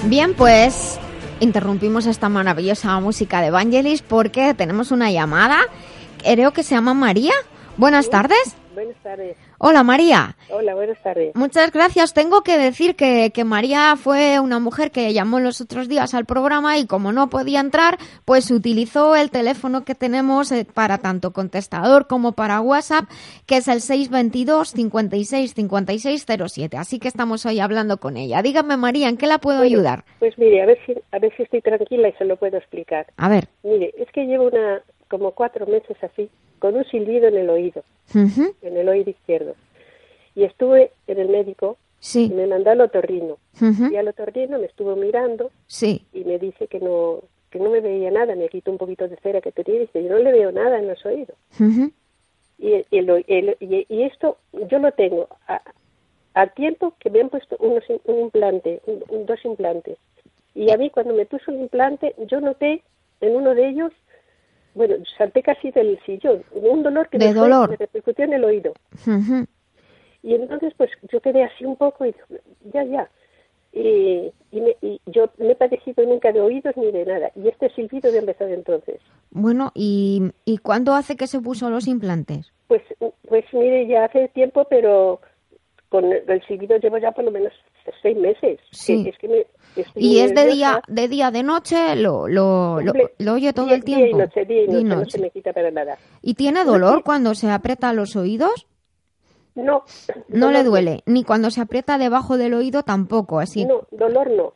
Bien, pues interrumpimos esta maravillosa música de Evangelis porque tenemos una llamada, creo que se llama María. Buenas tardes. Buenas tardes. Hola María. Hola, buenas tardes. Muchas gracias. Tengo que decir que, que, María fue una mujer que llamó los otros días al programa y como no podía entrar, pues utilizó el teléfono que tenemos eh, para tanto contestador como para WhatsApp, que es el 622 56 56 07. Así que estamos hoy hablando con ella. Dígame María, ¿en qué la puedo ayudar? Pues mire, a ver si a ver si estoy tranquila y se lo puedo explicar. A ver. Mire, es que llevo una como cuatro meses así con un silbido en el oído, en el oído izquierdo. Y estuve en el médico y Sí. me mandó al otorrino. Y al otorrino me estuvo mirando Sí. y me dice que no que no me veía nada, me quitó un poquito de cera que tenía y dice, yo no le veo nada en los oídos. Ujú, Y, el- el- el- y, y esto yo lo tengo a, a tiempo que me han puesto unos, un implante, un- un- dos implantes. Y a mí cuando me puso el implante, yo noté en uno de ellos, bueno, salté casi del sillón, un dolor que De me, fue- dolor. me repercutió en el oído. ujú. Y entonces pues yo quedé así un poco y ya, ya. Y, y, me- y yo no he padecido nunca de oídos ni de nada. Y este silbido de empezar entonces. Bueno, ¿y, ¿y cuándo hace que se puso los implantes? Pues, pues mire, ya hace tiempo, pero con el, el silbido llevo ya por lo menos seis meses. Sí. Que- es que me, estoy Y es de día, de día, de noche, lo, lo, lo, lo oye todo día- el tiempo. Día y noche, día y Día noche, no se me quita para nada. ¿Y tiene dolor cuando se aprieta los oídos? No. No le duele, ni cuando se aprieta debajo del oído tampoco, así. No, dolor no.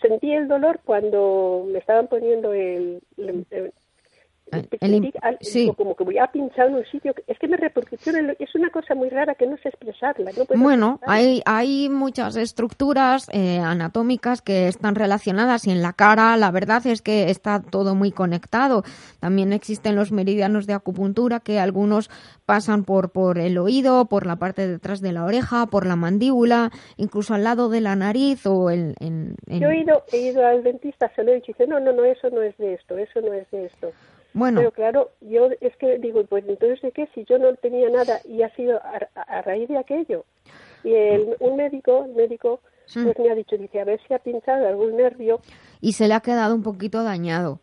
Sentí el dolor cuando me estaban poniendo el... el- el- El- sentí el- sí. como que voy a pinchar en un sitio es que me el- es una cosa muy rara que no sé expresarla no puedo Bueno, expresarla. hay, hay muchas estructuras eh, anatómicas que están relacionadas y en la cara la verdad es que está todo muy conectado. También existen los meridianos de acupuntura que algunos pasan por, por el oído, por la parte de detrás de la oreja, por la mandíbula, incluso al lado de la nariz o en... en- en- Yo he ido, he ido al dentista, se lo he dicho, y dice, no, no, no, eso no es de esto, eso no es de esto. Bueno, Pero claro, yo es que digo, pues entonces de qué, si yo no tenía nada y ha sido a, a- raíz de aquello. Y el, un médico, el médico, pues me ha dicho, dice, a ver si ha pinchado algún nervio. y se le ha quedado un poquito dañado.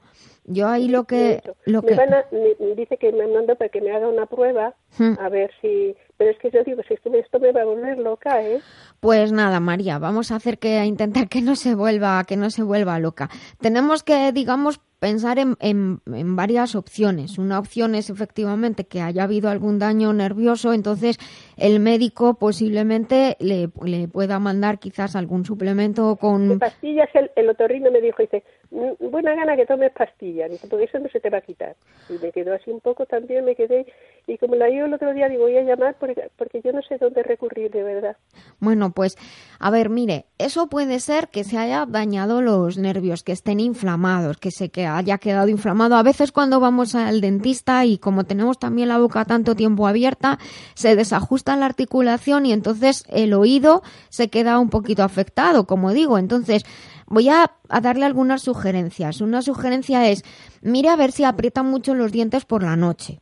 Yo ahí lo que... Lo me que... van a- me- dice que me mandó para que me haga una prueba, Hmm. a ver si... Pero es que yo digo, si esto, esto me va a volver loca, ¿eh? Pues nada, María, vamos a hacer que a intentar que no se vuelva, que no se vuelva loca. Tenemos que, digamos, pensar en, en- varias opciones. Una opción es efectivamente que haya habido algún daño nervioso, entonces el médico posiblemente le, le pueda mandar quizás algún suplemento con pastillas, el, el otorrino me dijo, dice, "Mm, buena gana que tomes pastillas, porque eso no se te va a quitar. Y me quedó así un poco también, me quedé, y como la yo el otro día, digo, voy a llamar porque, porque yo no sé dónde recurrir, de verdad. Bueno, pues, a ver, mire, eso puede ser que se haya dañado los nervios, que estén inflamados, que se que haya quedado inflamado. A veces cuando vamos al dentista y como tenemos también la boca tanto tiempo abierta, se desajusta la articulación y entonces el oído se queda un poquito afectado, como digo. Entonces, voy a, darle algunas sugerencias. Una sugerencia es, mire a ver si aprieta mucho los dientes por la noche.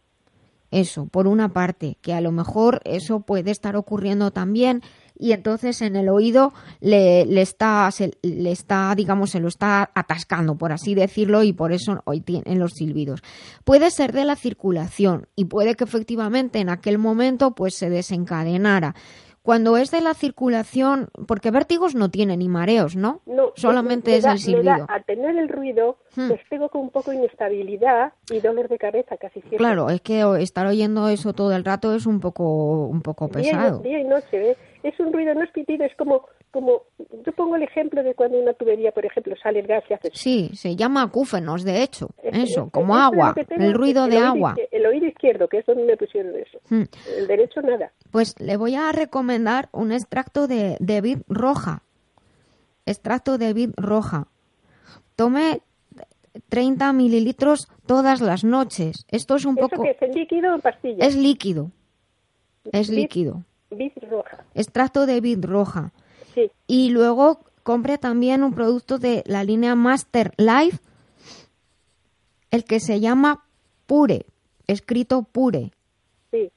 Eso, por una parte, que a lo mejor eso puede estar ocurriendo también y entonces en el oído le, le está, se- le está, digamos, se lo está atascando, por así decirlo, y por eso hoy tienen los silbidos. Puede ser de la circulación y puede que efectivamente en aquel momento pues se desencadenara. Cuando es de la circulación, porque vértigos no tiene ni mareos, ¿no? No, Solamente me es da- el me silbido. al tener el ruido, Hmm. pues tengo con un poco de inestabilidad y dolor de cabeza casi siempre. Claro, es que estar oyendo eso todo el rato es un poco, un poco pesado. día y noche, ¿ves? Es un ruido, no es pitido, es como, como, yo pongo el ejemplo de cuando una tubería, por ejemplo, sale el gas y hace... Sí, se llama acúfenos, de hecho. Eso, como agua, tengo, el ruido de agua. El oído izquierdo, que es donde me pusieron eso. Mm. El derecho nada. Pues le voy a recomendar un extracto de, de vid roja. Extracto de vid roja. Tome 30 mililitros todas las noches. Esto es un ¿Eso poco... que es en líquido o en pastilla? Es líquido. Es líquido. Vid roja. Extracto de vid roja. Sí. Y luego compre también un producto de la línea Master Life el que se llama Pure, escrito Pure. Sí.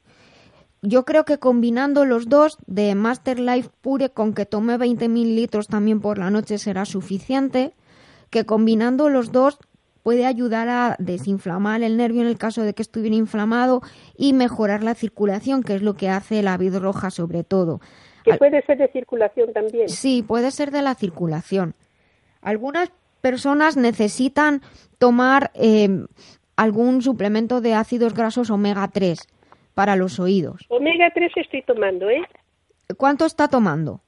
Yo creo que combinando los dos de Master Life Pure con que tome 20.000 litros también por la noche será suficiente, que combinando los dos puede ayudar a desinflamar el nervio en el caso de que estuviera inflamado y mejorar la circulación, que es lo que hace la vid roja sobre todo. Que puede ser de circulación también. Sí, puede ser de la circulación. Algunas personas necesitan tomar eh, algún suplemento de ácidos grasos omega 3 para los oídos. Omega 3 estoy tomando, ¿eh? ¿Cuánto está tomando?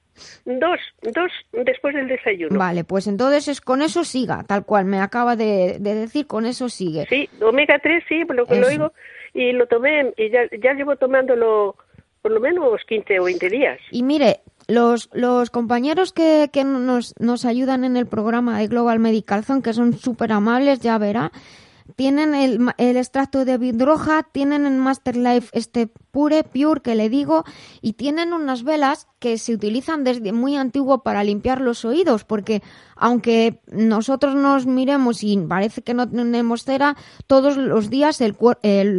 Dos, dos después del desayuno. Vale, pues entonces es, con eso siga, tal cual me acaba de, decir, con eso sigue. Sí, omega 3 sí, por lo que lo oigo, y lo tomé, y ya, ya llevo tomándolo por lo menos 15 o 20 días. Y mire, los, los compañeros que, que nos, nos ayudan en el programa de Global Medical Zone, que son súper amables, ya verá, tienen el, el extracto de vidroja, tienen en Master Life este Pure, Pure que le digo, y tienen unas velas que se utilizan desde muy antiguo para limpiar los oídos, porque aunque nosotros nos miremos y parece que no tenemos cera, todos los días el,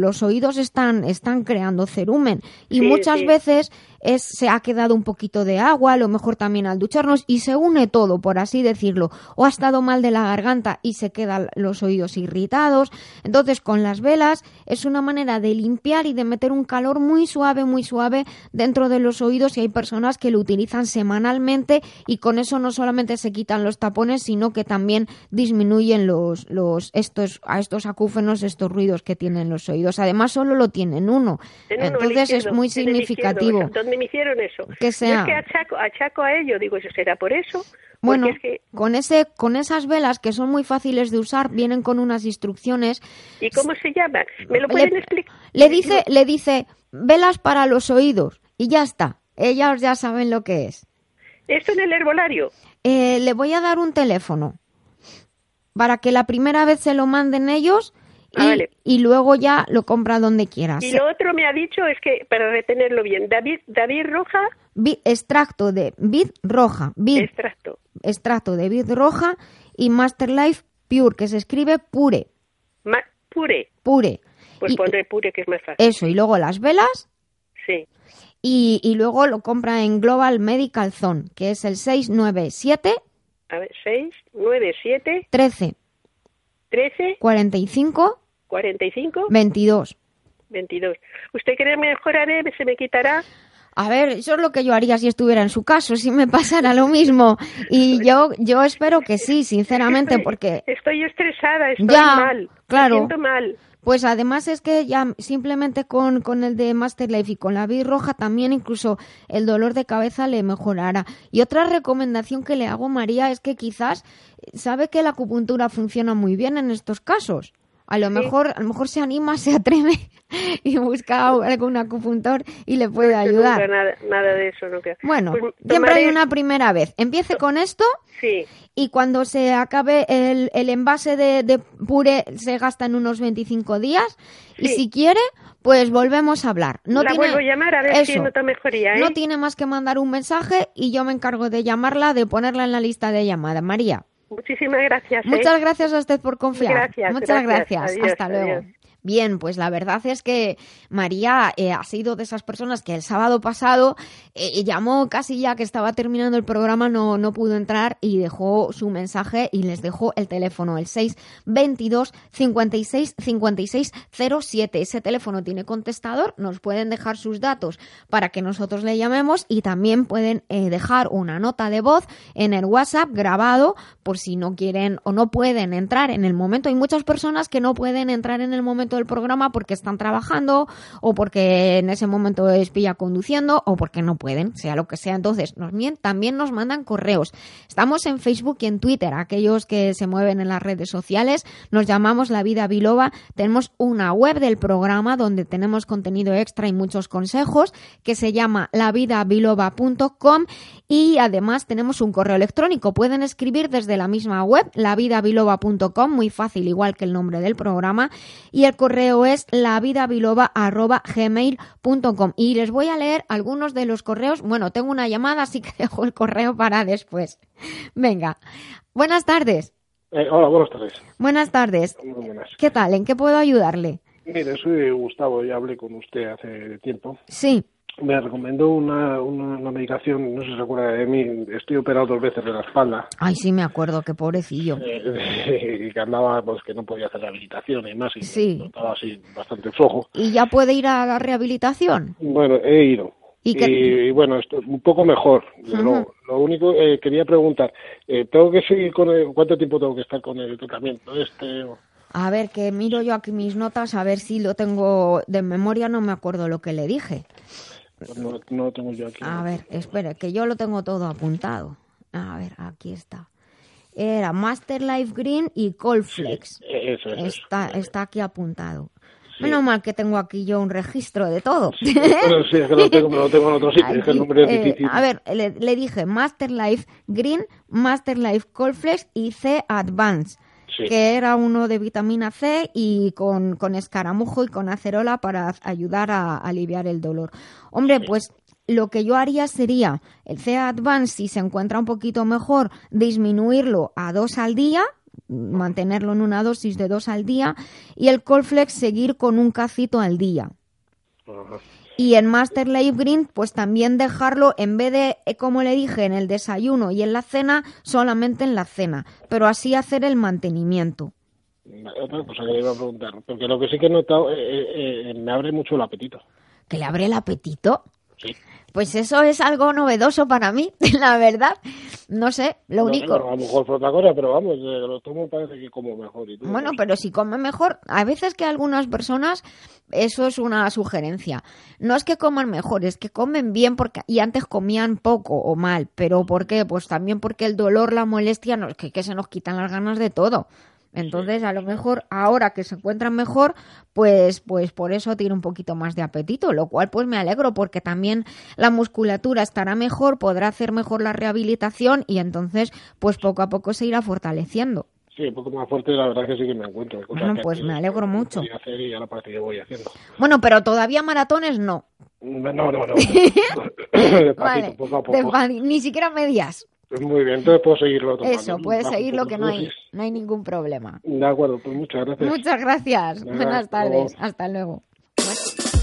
los oídos están, están creando cerumen. Y muchas veces es, se ha quedado un poquito de agua, a lo mejor también al ducharnos y se une todo, por así decirlo, o ha estado mal de la garganta y se quedan los oídos irritados. Entonces, con las velas es una manera de limpiar y de meter un calor muy suave, muy suave dentro de los oídos y hay personas que lo utilizan semanalmente y con eso no solamente se quitan los tapones, sino que también disminuyen los, los estos, a estos acúfenos, estos ruidos que tienen los oídos. Además, solo lo tienen uno. Entonces es muy significativo me hicieron eso. Que sea. es que achaco, achaco a ello, digo, eso será por eso. Bueno, con ese, con esas velas que son muy fáciles de usar, vienen con unas instrucciones. ¿Y cómo se llaman? ¿Me lo pueden explicar? Le dice, le dice velas para los oídos y ya está. Ellas ya saben lo que es. ¿Esto en el herbolario? Eh, le voy a dar un teléfono para que la primera vez se lo manden ellos Ah, y, luego ya lo compra donde quieras. Y lo otro me ha dicho es que, para retenerlo bien, David, David Roja. extracto de vid roja. extracto. Extracto de vid roja y Master Life Pure, que se escribe pure. pure. Pure. Pues pondré pure, que es más fácil. Eso, y luego las velas. Sí. Y, y luego lo compra en Global Medical Zone, que es el 697. A ver, 697. 13. 13 45 45 22 22. ¿Usted cree mejoraré? ¿Se me quitará? A ver, eso es lo que yo haría si estuviera en su caso, si me pasara lo mismo. Y yo, yo espero que sí, sinceramente, porque... Estoy estresada, estoy mal. Claro. Me siento mal. Pues además es que ya simplemente con, con el de Master Life y con la vid roja también incluso el dolor de cabeza le mejorará. Y otra recomendación que le hago, María, es que quizás sabe que la acupuntura funciona muy bien en estos casos. A lo mejor, a lo mejor se anima, se atreve y busca algún acupuntor y le puede ayudar. Nada, de eso, no Bueno, pues siempre hay una primera vez. Empiece con esto sí. y cuando se acabe el, el envase de, pure se gasta en unos 25 días y si quiere, pues volvemos a hablar. No la vuelvo a llamar a ver si nota mejoría. ¿eh? No tiene más que mandar un mensaje y yo me encargo de llamarla, de ponerla en la lista de llamada. María. Muchísimas gracias. ¿eh? Muchas gracias a usted por confiar. Muchas gracias. Hasta luego. Bien, pues la verdad es que María eh, ha sido de esas personas que el sábado pasado eh, llamó casi ya que estaba terminando el programa, no, no pudo entrar y dejó su mensaje y les dejó el teléfono, el 622 56 56 07. Ese teléfono tiene contestador, nos pueden dejar sus datos para que nosotros le llamemos y también pueden eh, dejar una nota de voz en el WhatsApp grabado por si no quieren o no pueden entrar en el momento. Hay muchas personas que no pueden entrar en el momento del programa porque están trabajando o porque en ese momento es pilla conduciendo o porque no pueden, sea lo que sea. Entonces, nos, también nos mandan correos. Estamos en Facebook y en Twitter, aquellos que se mueven en las redes sociales. Nos llamamos La Vida Biloba. Tenemos una web del programa donde tenemos contenido extra y muchos consejos que se llama lavidabiloba.com y además tenemos un correo electrónico. Pueden escribir desde la misma web, lavidabiloba.com, muy fácil, igual que el nombre del programa. Y el correo es lavidabiloba.gmail.com. Y les voy a leer algunos de los correos. Bueno, tengo una llamada, así que dejo el correo para después. Venga. Buenas tardes. Eh, hola, buenas tardes. Buenas tardes. Muy buenas. ¿Qué tal? ¿En qué puedo ayudarle? Mire, soy Gustavo, ya hablé con usted hace tiempo. Sí. Me recomendó una, una, una medicación, no sé si se acuerda de mí, estoy operado dos veces de la espalda. Ay, sí, me acuerdo, qué pobrecillo. Eh, y que andaba, pues que no podía hacer rehabilitación y más, y Sí. estaba así bastante flojo. ¿Y ya puede ir a la rehabilitación? Bueno, he ido. ¿Y qué- y, bueno, estoy un poco mejor. Lo, lo único eh, quería preguntar, eh, ¿tengo que seguir con el, cuánto tiempo tengo que estar con el tratamiento este? o- A ver, que miro yo aquí mis notas a ver si lo tengo de memoria, no me acuerdo lo que le dije. No, no lo tengo yo aquí. A ver, espere, que yo lo tengo todo apuntado. A ver, aquí está. Era Master Life Green y Colflex. Eh, Eso, eso, eso. Está, está aquí apuntado. Menos mal que tengo aquí yo un registro de todo. Bueno, sí, es que lo tengo, me lo tengo en otro sitio, es que el nombre es eh, difícil. a ver, le, le dije Master Life Green, Master Life Colflex y C Advance, Sí. que era uno de vitamina C y con, con escaramujo y con acerola para ayudar a aliviar el dolor. Hombre, pues lo que yo haría sería el C Advance, si se encuentra un poquito mejor, disminuirlo a dos al día, mantenerlo en una dosis de dos al día, y el Colflex seguir con un cacito al día. Ajá. Y en Master Life Green, pues también dejarlo, en vez de, eh, como le dije, en el desayuno y en la cena, solamente en la cena. Pero así hacer el mantenimiento. Otra cosa que le iba a preguntar, porque lo que sí que he notado, eh, eh, eh, me abre mucho el apetito. ¿Que le abre el apetito? Sí. Pues eso es algo novedoso para mí, la verdad. No sé, lo No único. a lo mejor fue otra cosa, pero vamos, eh, lo tomo parece que como mejor y todo. Bueno, no pero si come mejor, a veces que algunas personas, eso es una sugerencia. No es que coman mejor, es que comen bien porque y antes comían poco o mal. ¿Pero por qué? Pues también porque el dolor, la molestia, no, que, que se nos quitan las ganas de todo. Entonces, a lo mejor ahora que se encuentran mejor, pues, pues por eso tiene un poquito más de apetito, lo cual pues me alegro porque también la musculatura estará mejor, podrá hacer mejor la rehabilitación y entonces pues poco a poco se irá fortaleciendo. Sí, un poco más fuerte, la verdad que sí que me encuentro. Cosas Bueno, pues me alegro mucho. y ahora parece que voy haciendo. Bueno, pero todavía maratones no. No, no, no. Despacito, Vale, poco a poco. ni siquiera medias. Muy bien, entonces puedo seguirlo tomando. Eso, puedes seguirlo que no hay, no hay ningún problema. De acuerdo, pues muchas gracias. Muchas gracias. Buenas hasta luego. tardes. Hasta luego.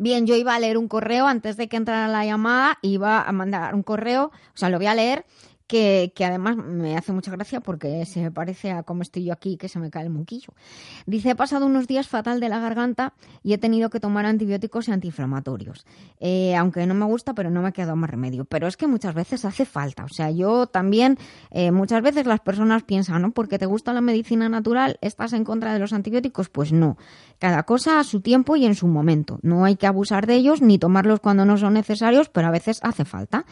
Bien, yo iba a leer un correo antes de que entrara la llamada, iba a mandar un correo, o sea, lo voy a leer, que, que además me hace mucha gracia porque se me parece a cómo estoy yo aquí, que se me cae el moquillo. Dice, he pasado unos días fatal de la garganta y he tenido que tomar antibióticos y antiinflamatorios. Eh, aunque no me gusta, pero no me ha quedado más remedio. Pero es que muchas veces hace falta. O sea, yo también, eh, muchas veces las personas piensan, ¿no? Porque te gusta la medicina natural, ¿estás en contra de los antibióticos? Pues no. Cada cosa a su tiempo y en su momento. No hay que abusar de ellos ni tomarlos cuando no son necesarios, pero a veces hace falta.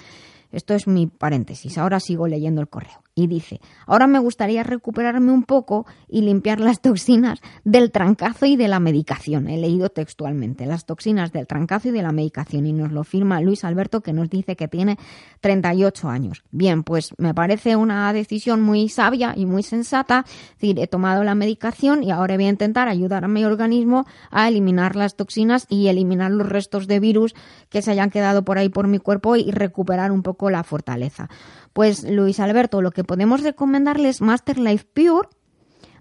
Esto es mi paréntesis. Ahora sigo leyendo el correo. Y dice, ahora me gustaría recuperarme un poco y limpiar las toxinas del trancazo y de la medicación. He leído textualmente las toxinas del trancazo y de la medicación y nos lo firma Luis Alberto que nos dice que tiene 38 años. Bien, pues me parece una decisión muy sabia y muy sensata. Es decir, he tomado la medicación y ahora voy a intentar ayudar a mi organismo a eliminar las toxinas y eliminar los restos de virus que se hayan quedado por ahí por mi cuerpo y recuperar un poco la fortaleza. Pues Luis Alberto, lo que podemos recomendarle es Master Life Pure.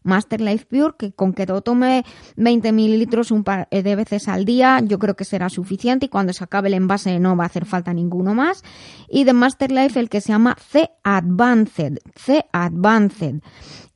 Master Life Pure, que con que lo tome 20 mililitros un par de veces al día, yo creo que será suficiente y cuando se acabe el envase no va a hacer falta ninguno más. Y de Master Life el que se llama C Advanced, C Advanced.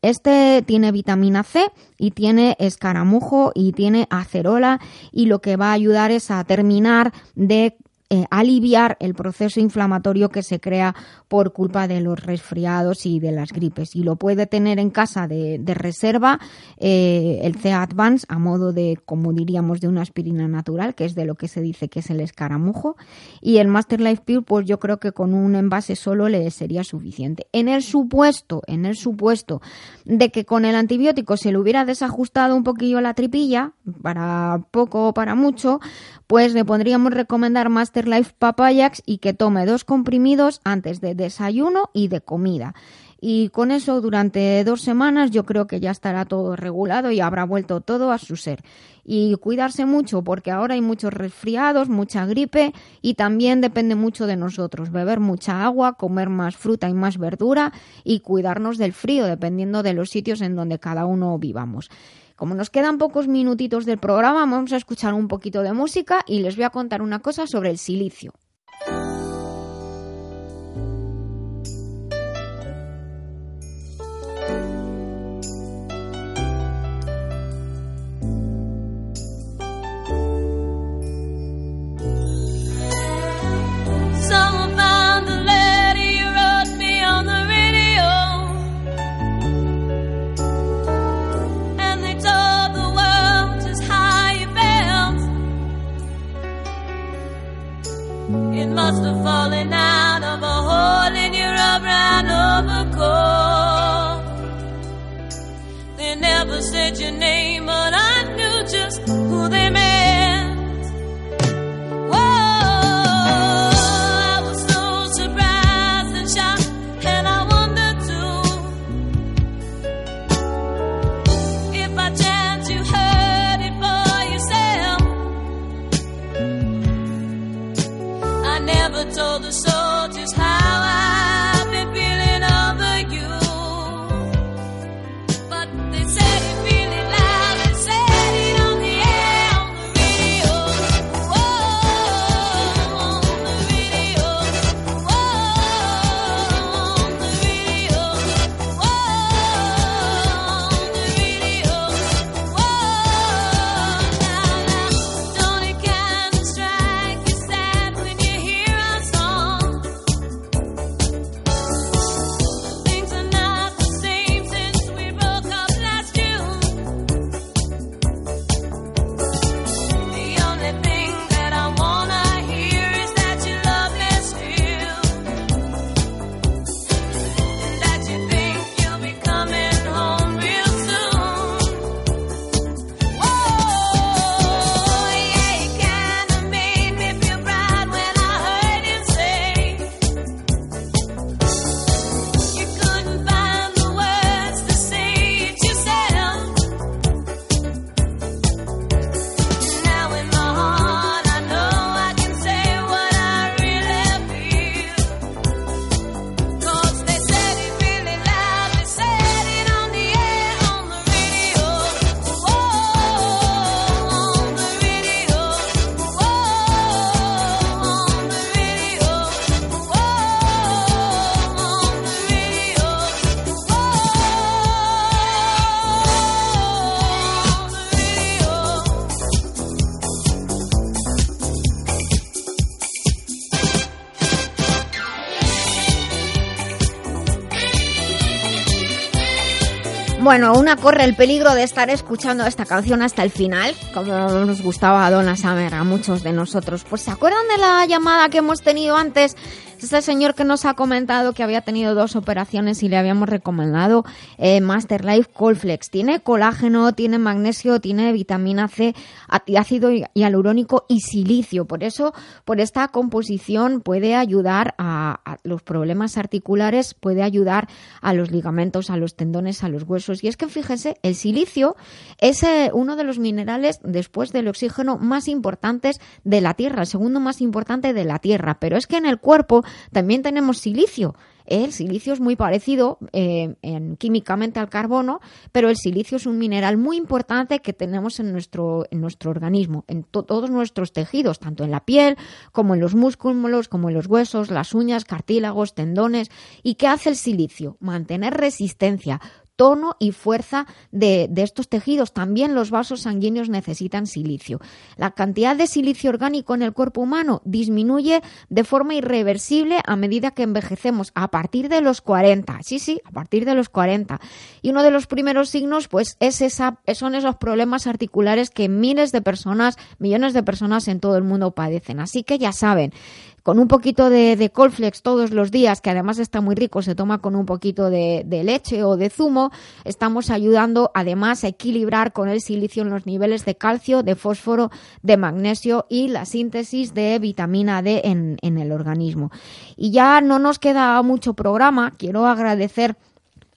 Este tiene vitamina C y tiene escaramujo y tiene acerola y lo que va a ayudar es a terminar de eh, aliviar el proceso inflamatorio que se crea por culpa de los resfriados y de las gripes. Y lo puede tener en casa de, reserva eh, el C Advance a modo de, como diríamos, de una aspirina natural, que es de lo que se dice que es el escaramujo. Y el Master Life Pure, pues yo creo que con un envase solo le sería suficiente. En el supuesto, en el supuesto de que con el antibiótico se le hubiera desajustado un poquillo la tripilla, para poco o para mucho, pues le podríamos recomendar Master Life Papayax y que tome dos comprimidos antes de desayuno y de comida. Y con eso durante dos semanas yo creo que ya estará todo regulado y habrá vuelto todo a su ser. Y cuidarse mucho porque ahora hay muchos resfriados, mucha gripe y también depende mucho de nosotros. Beber mucha agua, comer más fruta y más verdura y cuidarnos del frío dependiendo de los sitios en donde cada uno vivamos. Como nos quedan pocos minutitos del programa, vamos a escuchar un poquito de música y les voy a contar una cosa sobre el silicio. Fallen out of a hole in your brown overcoat. They never said your name, Bueno, una corre el peligro de estar escuchando esta canción hasta el final, como nos gustaba a Donna Summer a muchos de nosotros. Pues ¿se acuerdan de la llamada que hemos tenido antes este señor que nos ha comentado que había tenido dos operaciones y le habíamos recomendado eh, Master Life Colflex. Tiene colágeno, tiene magnesio, tiene vitamina C, ácido hialurónico y silicio. Por eso, por esta composición puede ayudar a, los problemas articulares, puede ayudar a los ligamentos, a los tendones, a los huesos. Y es que fíjense, el silicio es eh, uno de los minerales después del oxígeno más importantes de la Tierra, el segundo más importante de la Tierra. Pero es que en el cuerpo también tenemos silicio. El silicio es muy parecido eh, en, químicamente al carbono, pero el silicio es un mineral muy importante que tenemos en nuestro, en nuestro organismo, en todos nuestros tejidos, tanto en la piel como en los músculos, como en los huesos, las uñas, cartílagos, tendones. ¿Y qué hace el silicio? Mantener resistencia tono y fuerza de, de, estos tejidos. También los vasos sanguíneos necesitan silicio. La cantidad de silicio orgánico en el cuerpo humano disminuye de forma irreversible a medida que envejecemos, a partir de los 40. Sí, sí, a partir de los 40. Y uno de los primeros signos, pues, es esa, son esos problemas articulares que miles de personas, millones de personas en todo el mundo padecen. Así que ya saben, con un poquito de, de Colflex todos los días, que además está muy rico, se toma con un poquito de, de, leche o de zumo, estamos ayudando además a equilibrar con el silicio los niveles de calcio, de fósforo, de magnesio y la síntesis de vitamina D en, en el organismo. Y ya no nos queda mucho programa, quiero agradecer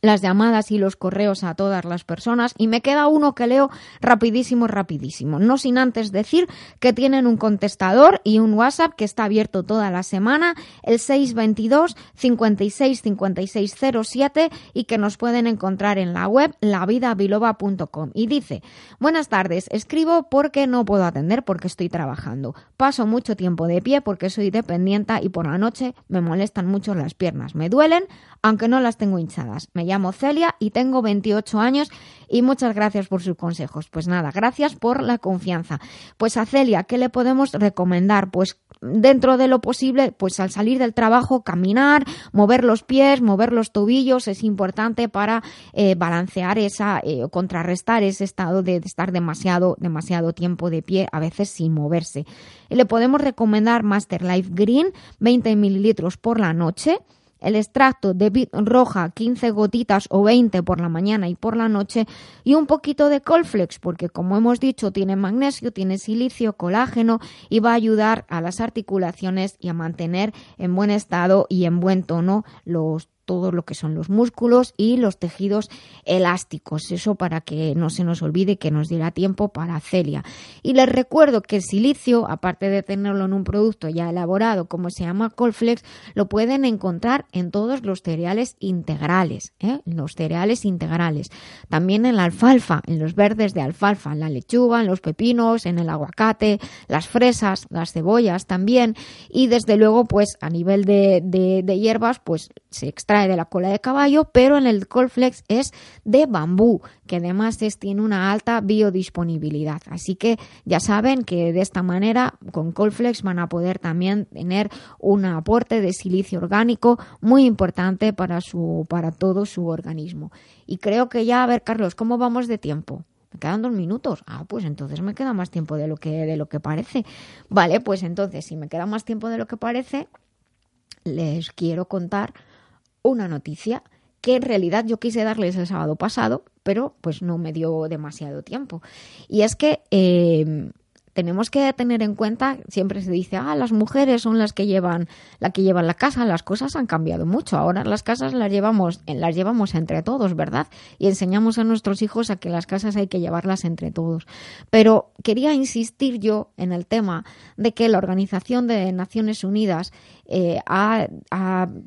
las llamadas y los correos a todas las personas y me queda uno que leo rapidísimo, rapidísimo. No sin antes decir que tienen un contestador y un WhatsApp que está abierto toda la semana, el 622 56 56 07 y que nos pueden encontrar en la web lavidabiloba.com. Y dice, buenas tardes, escribo porque no puedo atender porque estoy trabajando. Paso mucho tiempo de pie porque soy dependiente y por la noche me molestan mucho las piernas. Me duelen, aunque no las tengo hinchadas. Llamo Celia y tengo 28 años y muchas gracias por sus consejos. Pues nada, gracias por la confianza. Pues a Celia, ¿qué le podemos recomendar? Pues dentro de lo posible, pues al salir del trabajo, caminar, mover los pies, mover los tobillos es importante para eh, balancear esa, eh, contrarrestar ese estado de, estar demasiado, demasiado tiempo de pie, a veces sin moverse. Le podemos recomendar Master Life Green, 20 mililitros por la noche el extracto de bit roja, 15 gotitas o 20 por la mañana y por la noche, y un poquito de Colflex, porque como hemos dicho, tiene magnesio, tiene silicio, colágeno y va a ayudar a las articulaciones y a mantener en buen estado y en buen tono los todo lo que son los músculos y los tejidos elásticos. Eso para que no se nos olvide que nos dirá tiempo para Celia. Y les recuerdo que el silicio, aparte de tenerlo en un producto ya elaborado como se llama Colflex, lo pueden encontrar en todos los cereales integrales, ¿eh? los cereales integrales. También en la alfalfa, en los verdes de alfalfa, en la lechuga, en los pepinos, en el aguacate, las fresas, las cebollas también. Y desde luego, pues a nivel de, de, de hierbas, pues se extrae de la cola de caballo, pero en el Colflex es de bambú, que además es, tiene una alta biodisponibilidad. Así que ya saben que de esta manera con Colflex van a poder también tener un aporte de silicio orgánico muy importante para, su, para todo su organismo. Y creo que ya, a ver, Carlos, ¿cómo vamos de tiempo? Me quedan dos minutos. Ah, pues entonces me queda más tiempo de lo que, de lo que parece. Vale, pues entonces, si me queda más tiempo de lo que parece, les quiero contar una noticia que en realidad yo quise darles el sábado pasado, pero pues no me dio demasiado tiempo. Y es que eh, tenemos que tener en cuenta, siempre se dice, ah, las mujeres son las que llevan, la que llevan la casa, las cosas han cambiado mucho. Ahora las casas las llevamos, las llevamos entre todos, ¿verdad? Y enseñamos a nuestros hijos a que las casas hay que llevarlas entre todos. Pero quería insistir yo en el tema de que la Organización de Naciones Unidas eh, ha,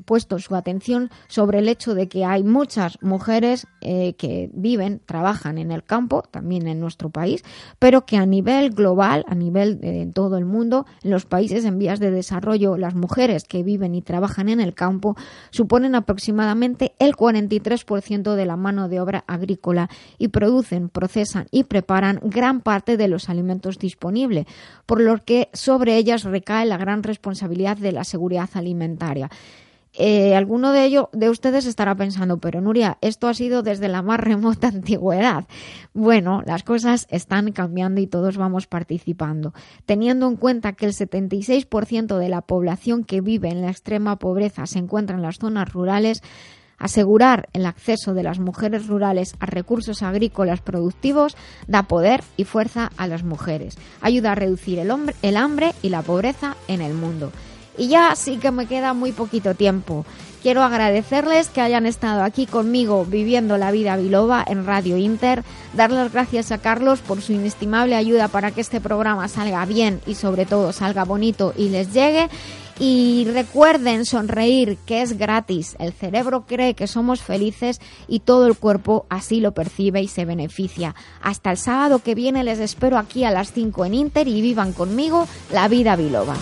puesto su atención sobre el hecho de que hay muchas mujeres eh, que viven, trabajan en el campo, también en nuestro país, pero que a nivel global, a nivel de todo el mundo, en los países en vías de desarrollo, las mujeres que viven y trabajan en el campo suponen aproximadamente el 43% de la mano de obra agrícola y producen, procesan y preparan gran parte de los alimentos disponibles, por lo que sobre ellas recae la gran responsabilidad de la seguridad alimentaria. Eh, alguno de ellos de ustedes estará pensando, pero Nuria, esto ha sido desde la más remota antigüedad. Bueno, las cosas están cambiando y todos vamos participando. Teniendo en cuenta que el 76% de la población que vive en la extrema pobreza se encuentra en las zonas rurales, asegurar el acceso de las mujeres rurales a recursos agrícolas productivos da poder y fuerza a las mujeres. Ayuda a reducir el, hambre y la pobreza en el mundo. Y ya sí que me queda muy poquito tiempo. Quiero agradecerles que hayan estado aquí conmigo viviendo la vida biloba en Radio Inter, dar las gracias a Carlos por su inestimable ayuda para que este programa salga bien y sobre todo salga bonito y les llegue. Y recuerden sonreír, que es gratis. El cerebro cree que somos felices y todo el cuerpo así lo percibe y se beneficia. Hasta el sábado que viene les espero aquí a las 5 en Inter y vivan conmigo la vida biloba.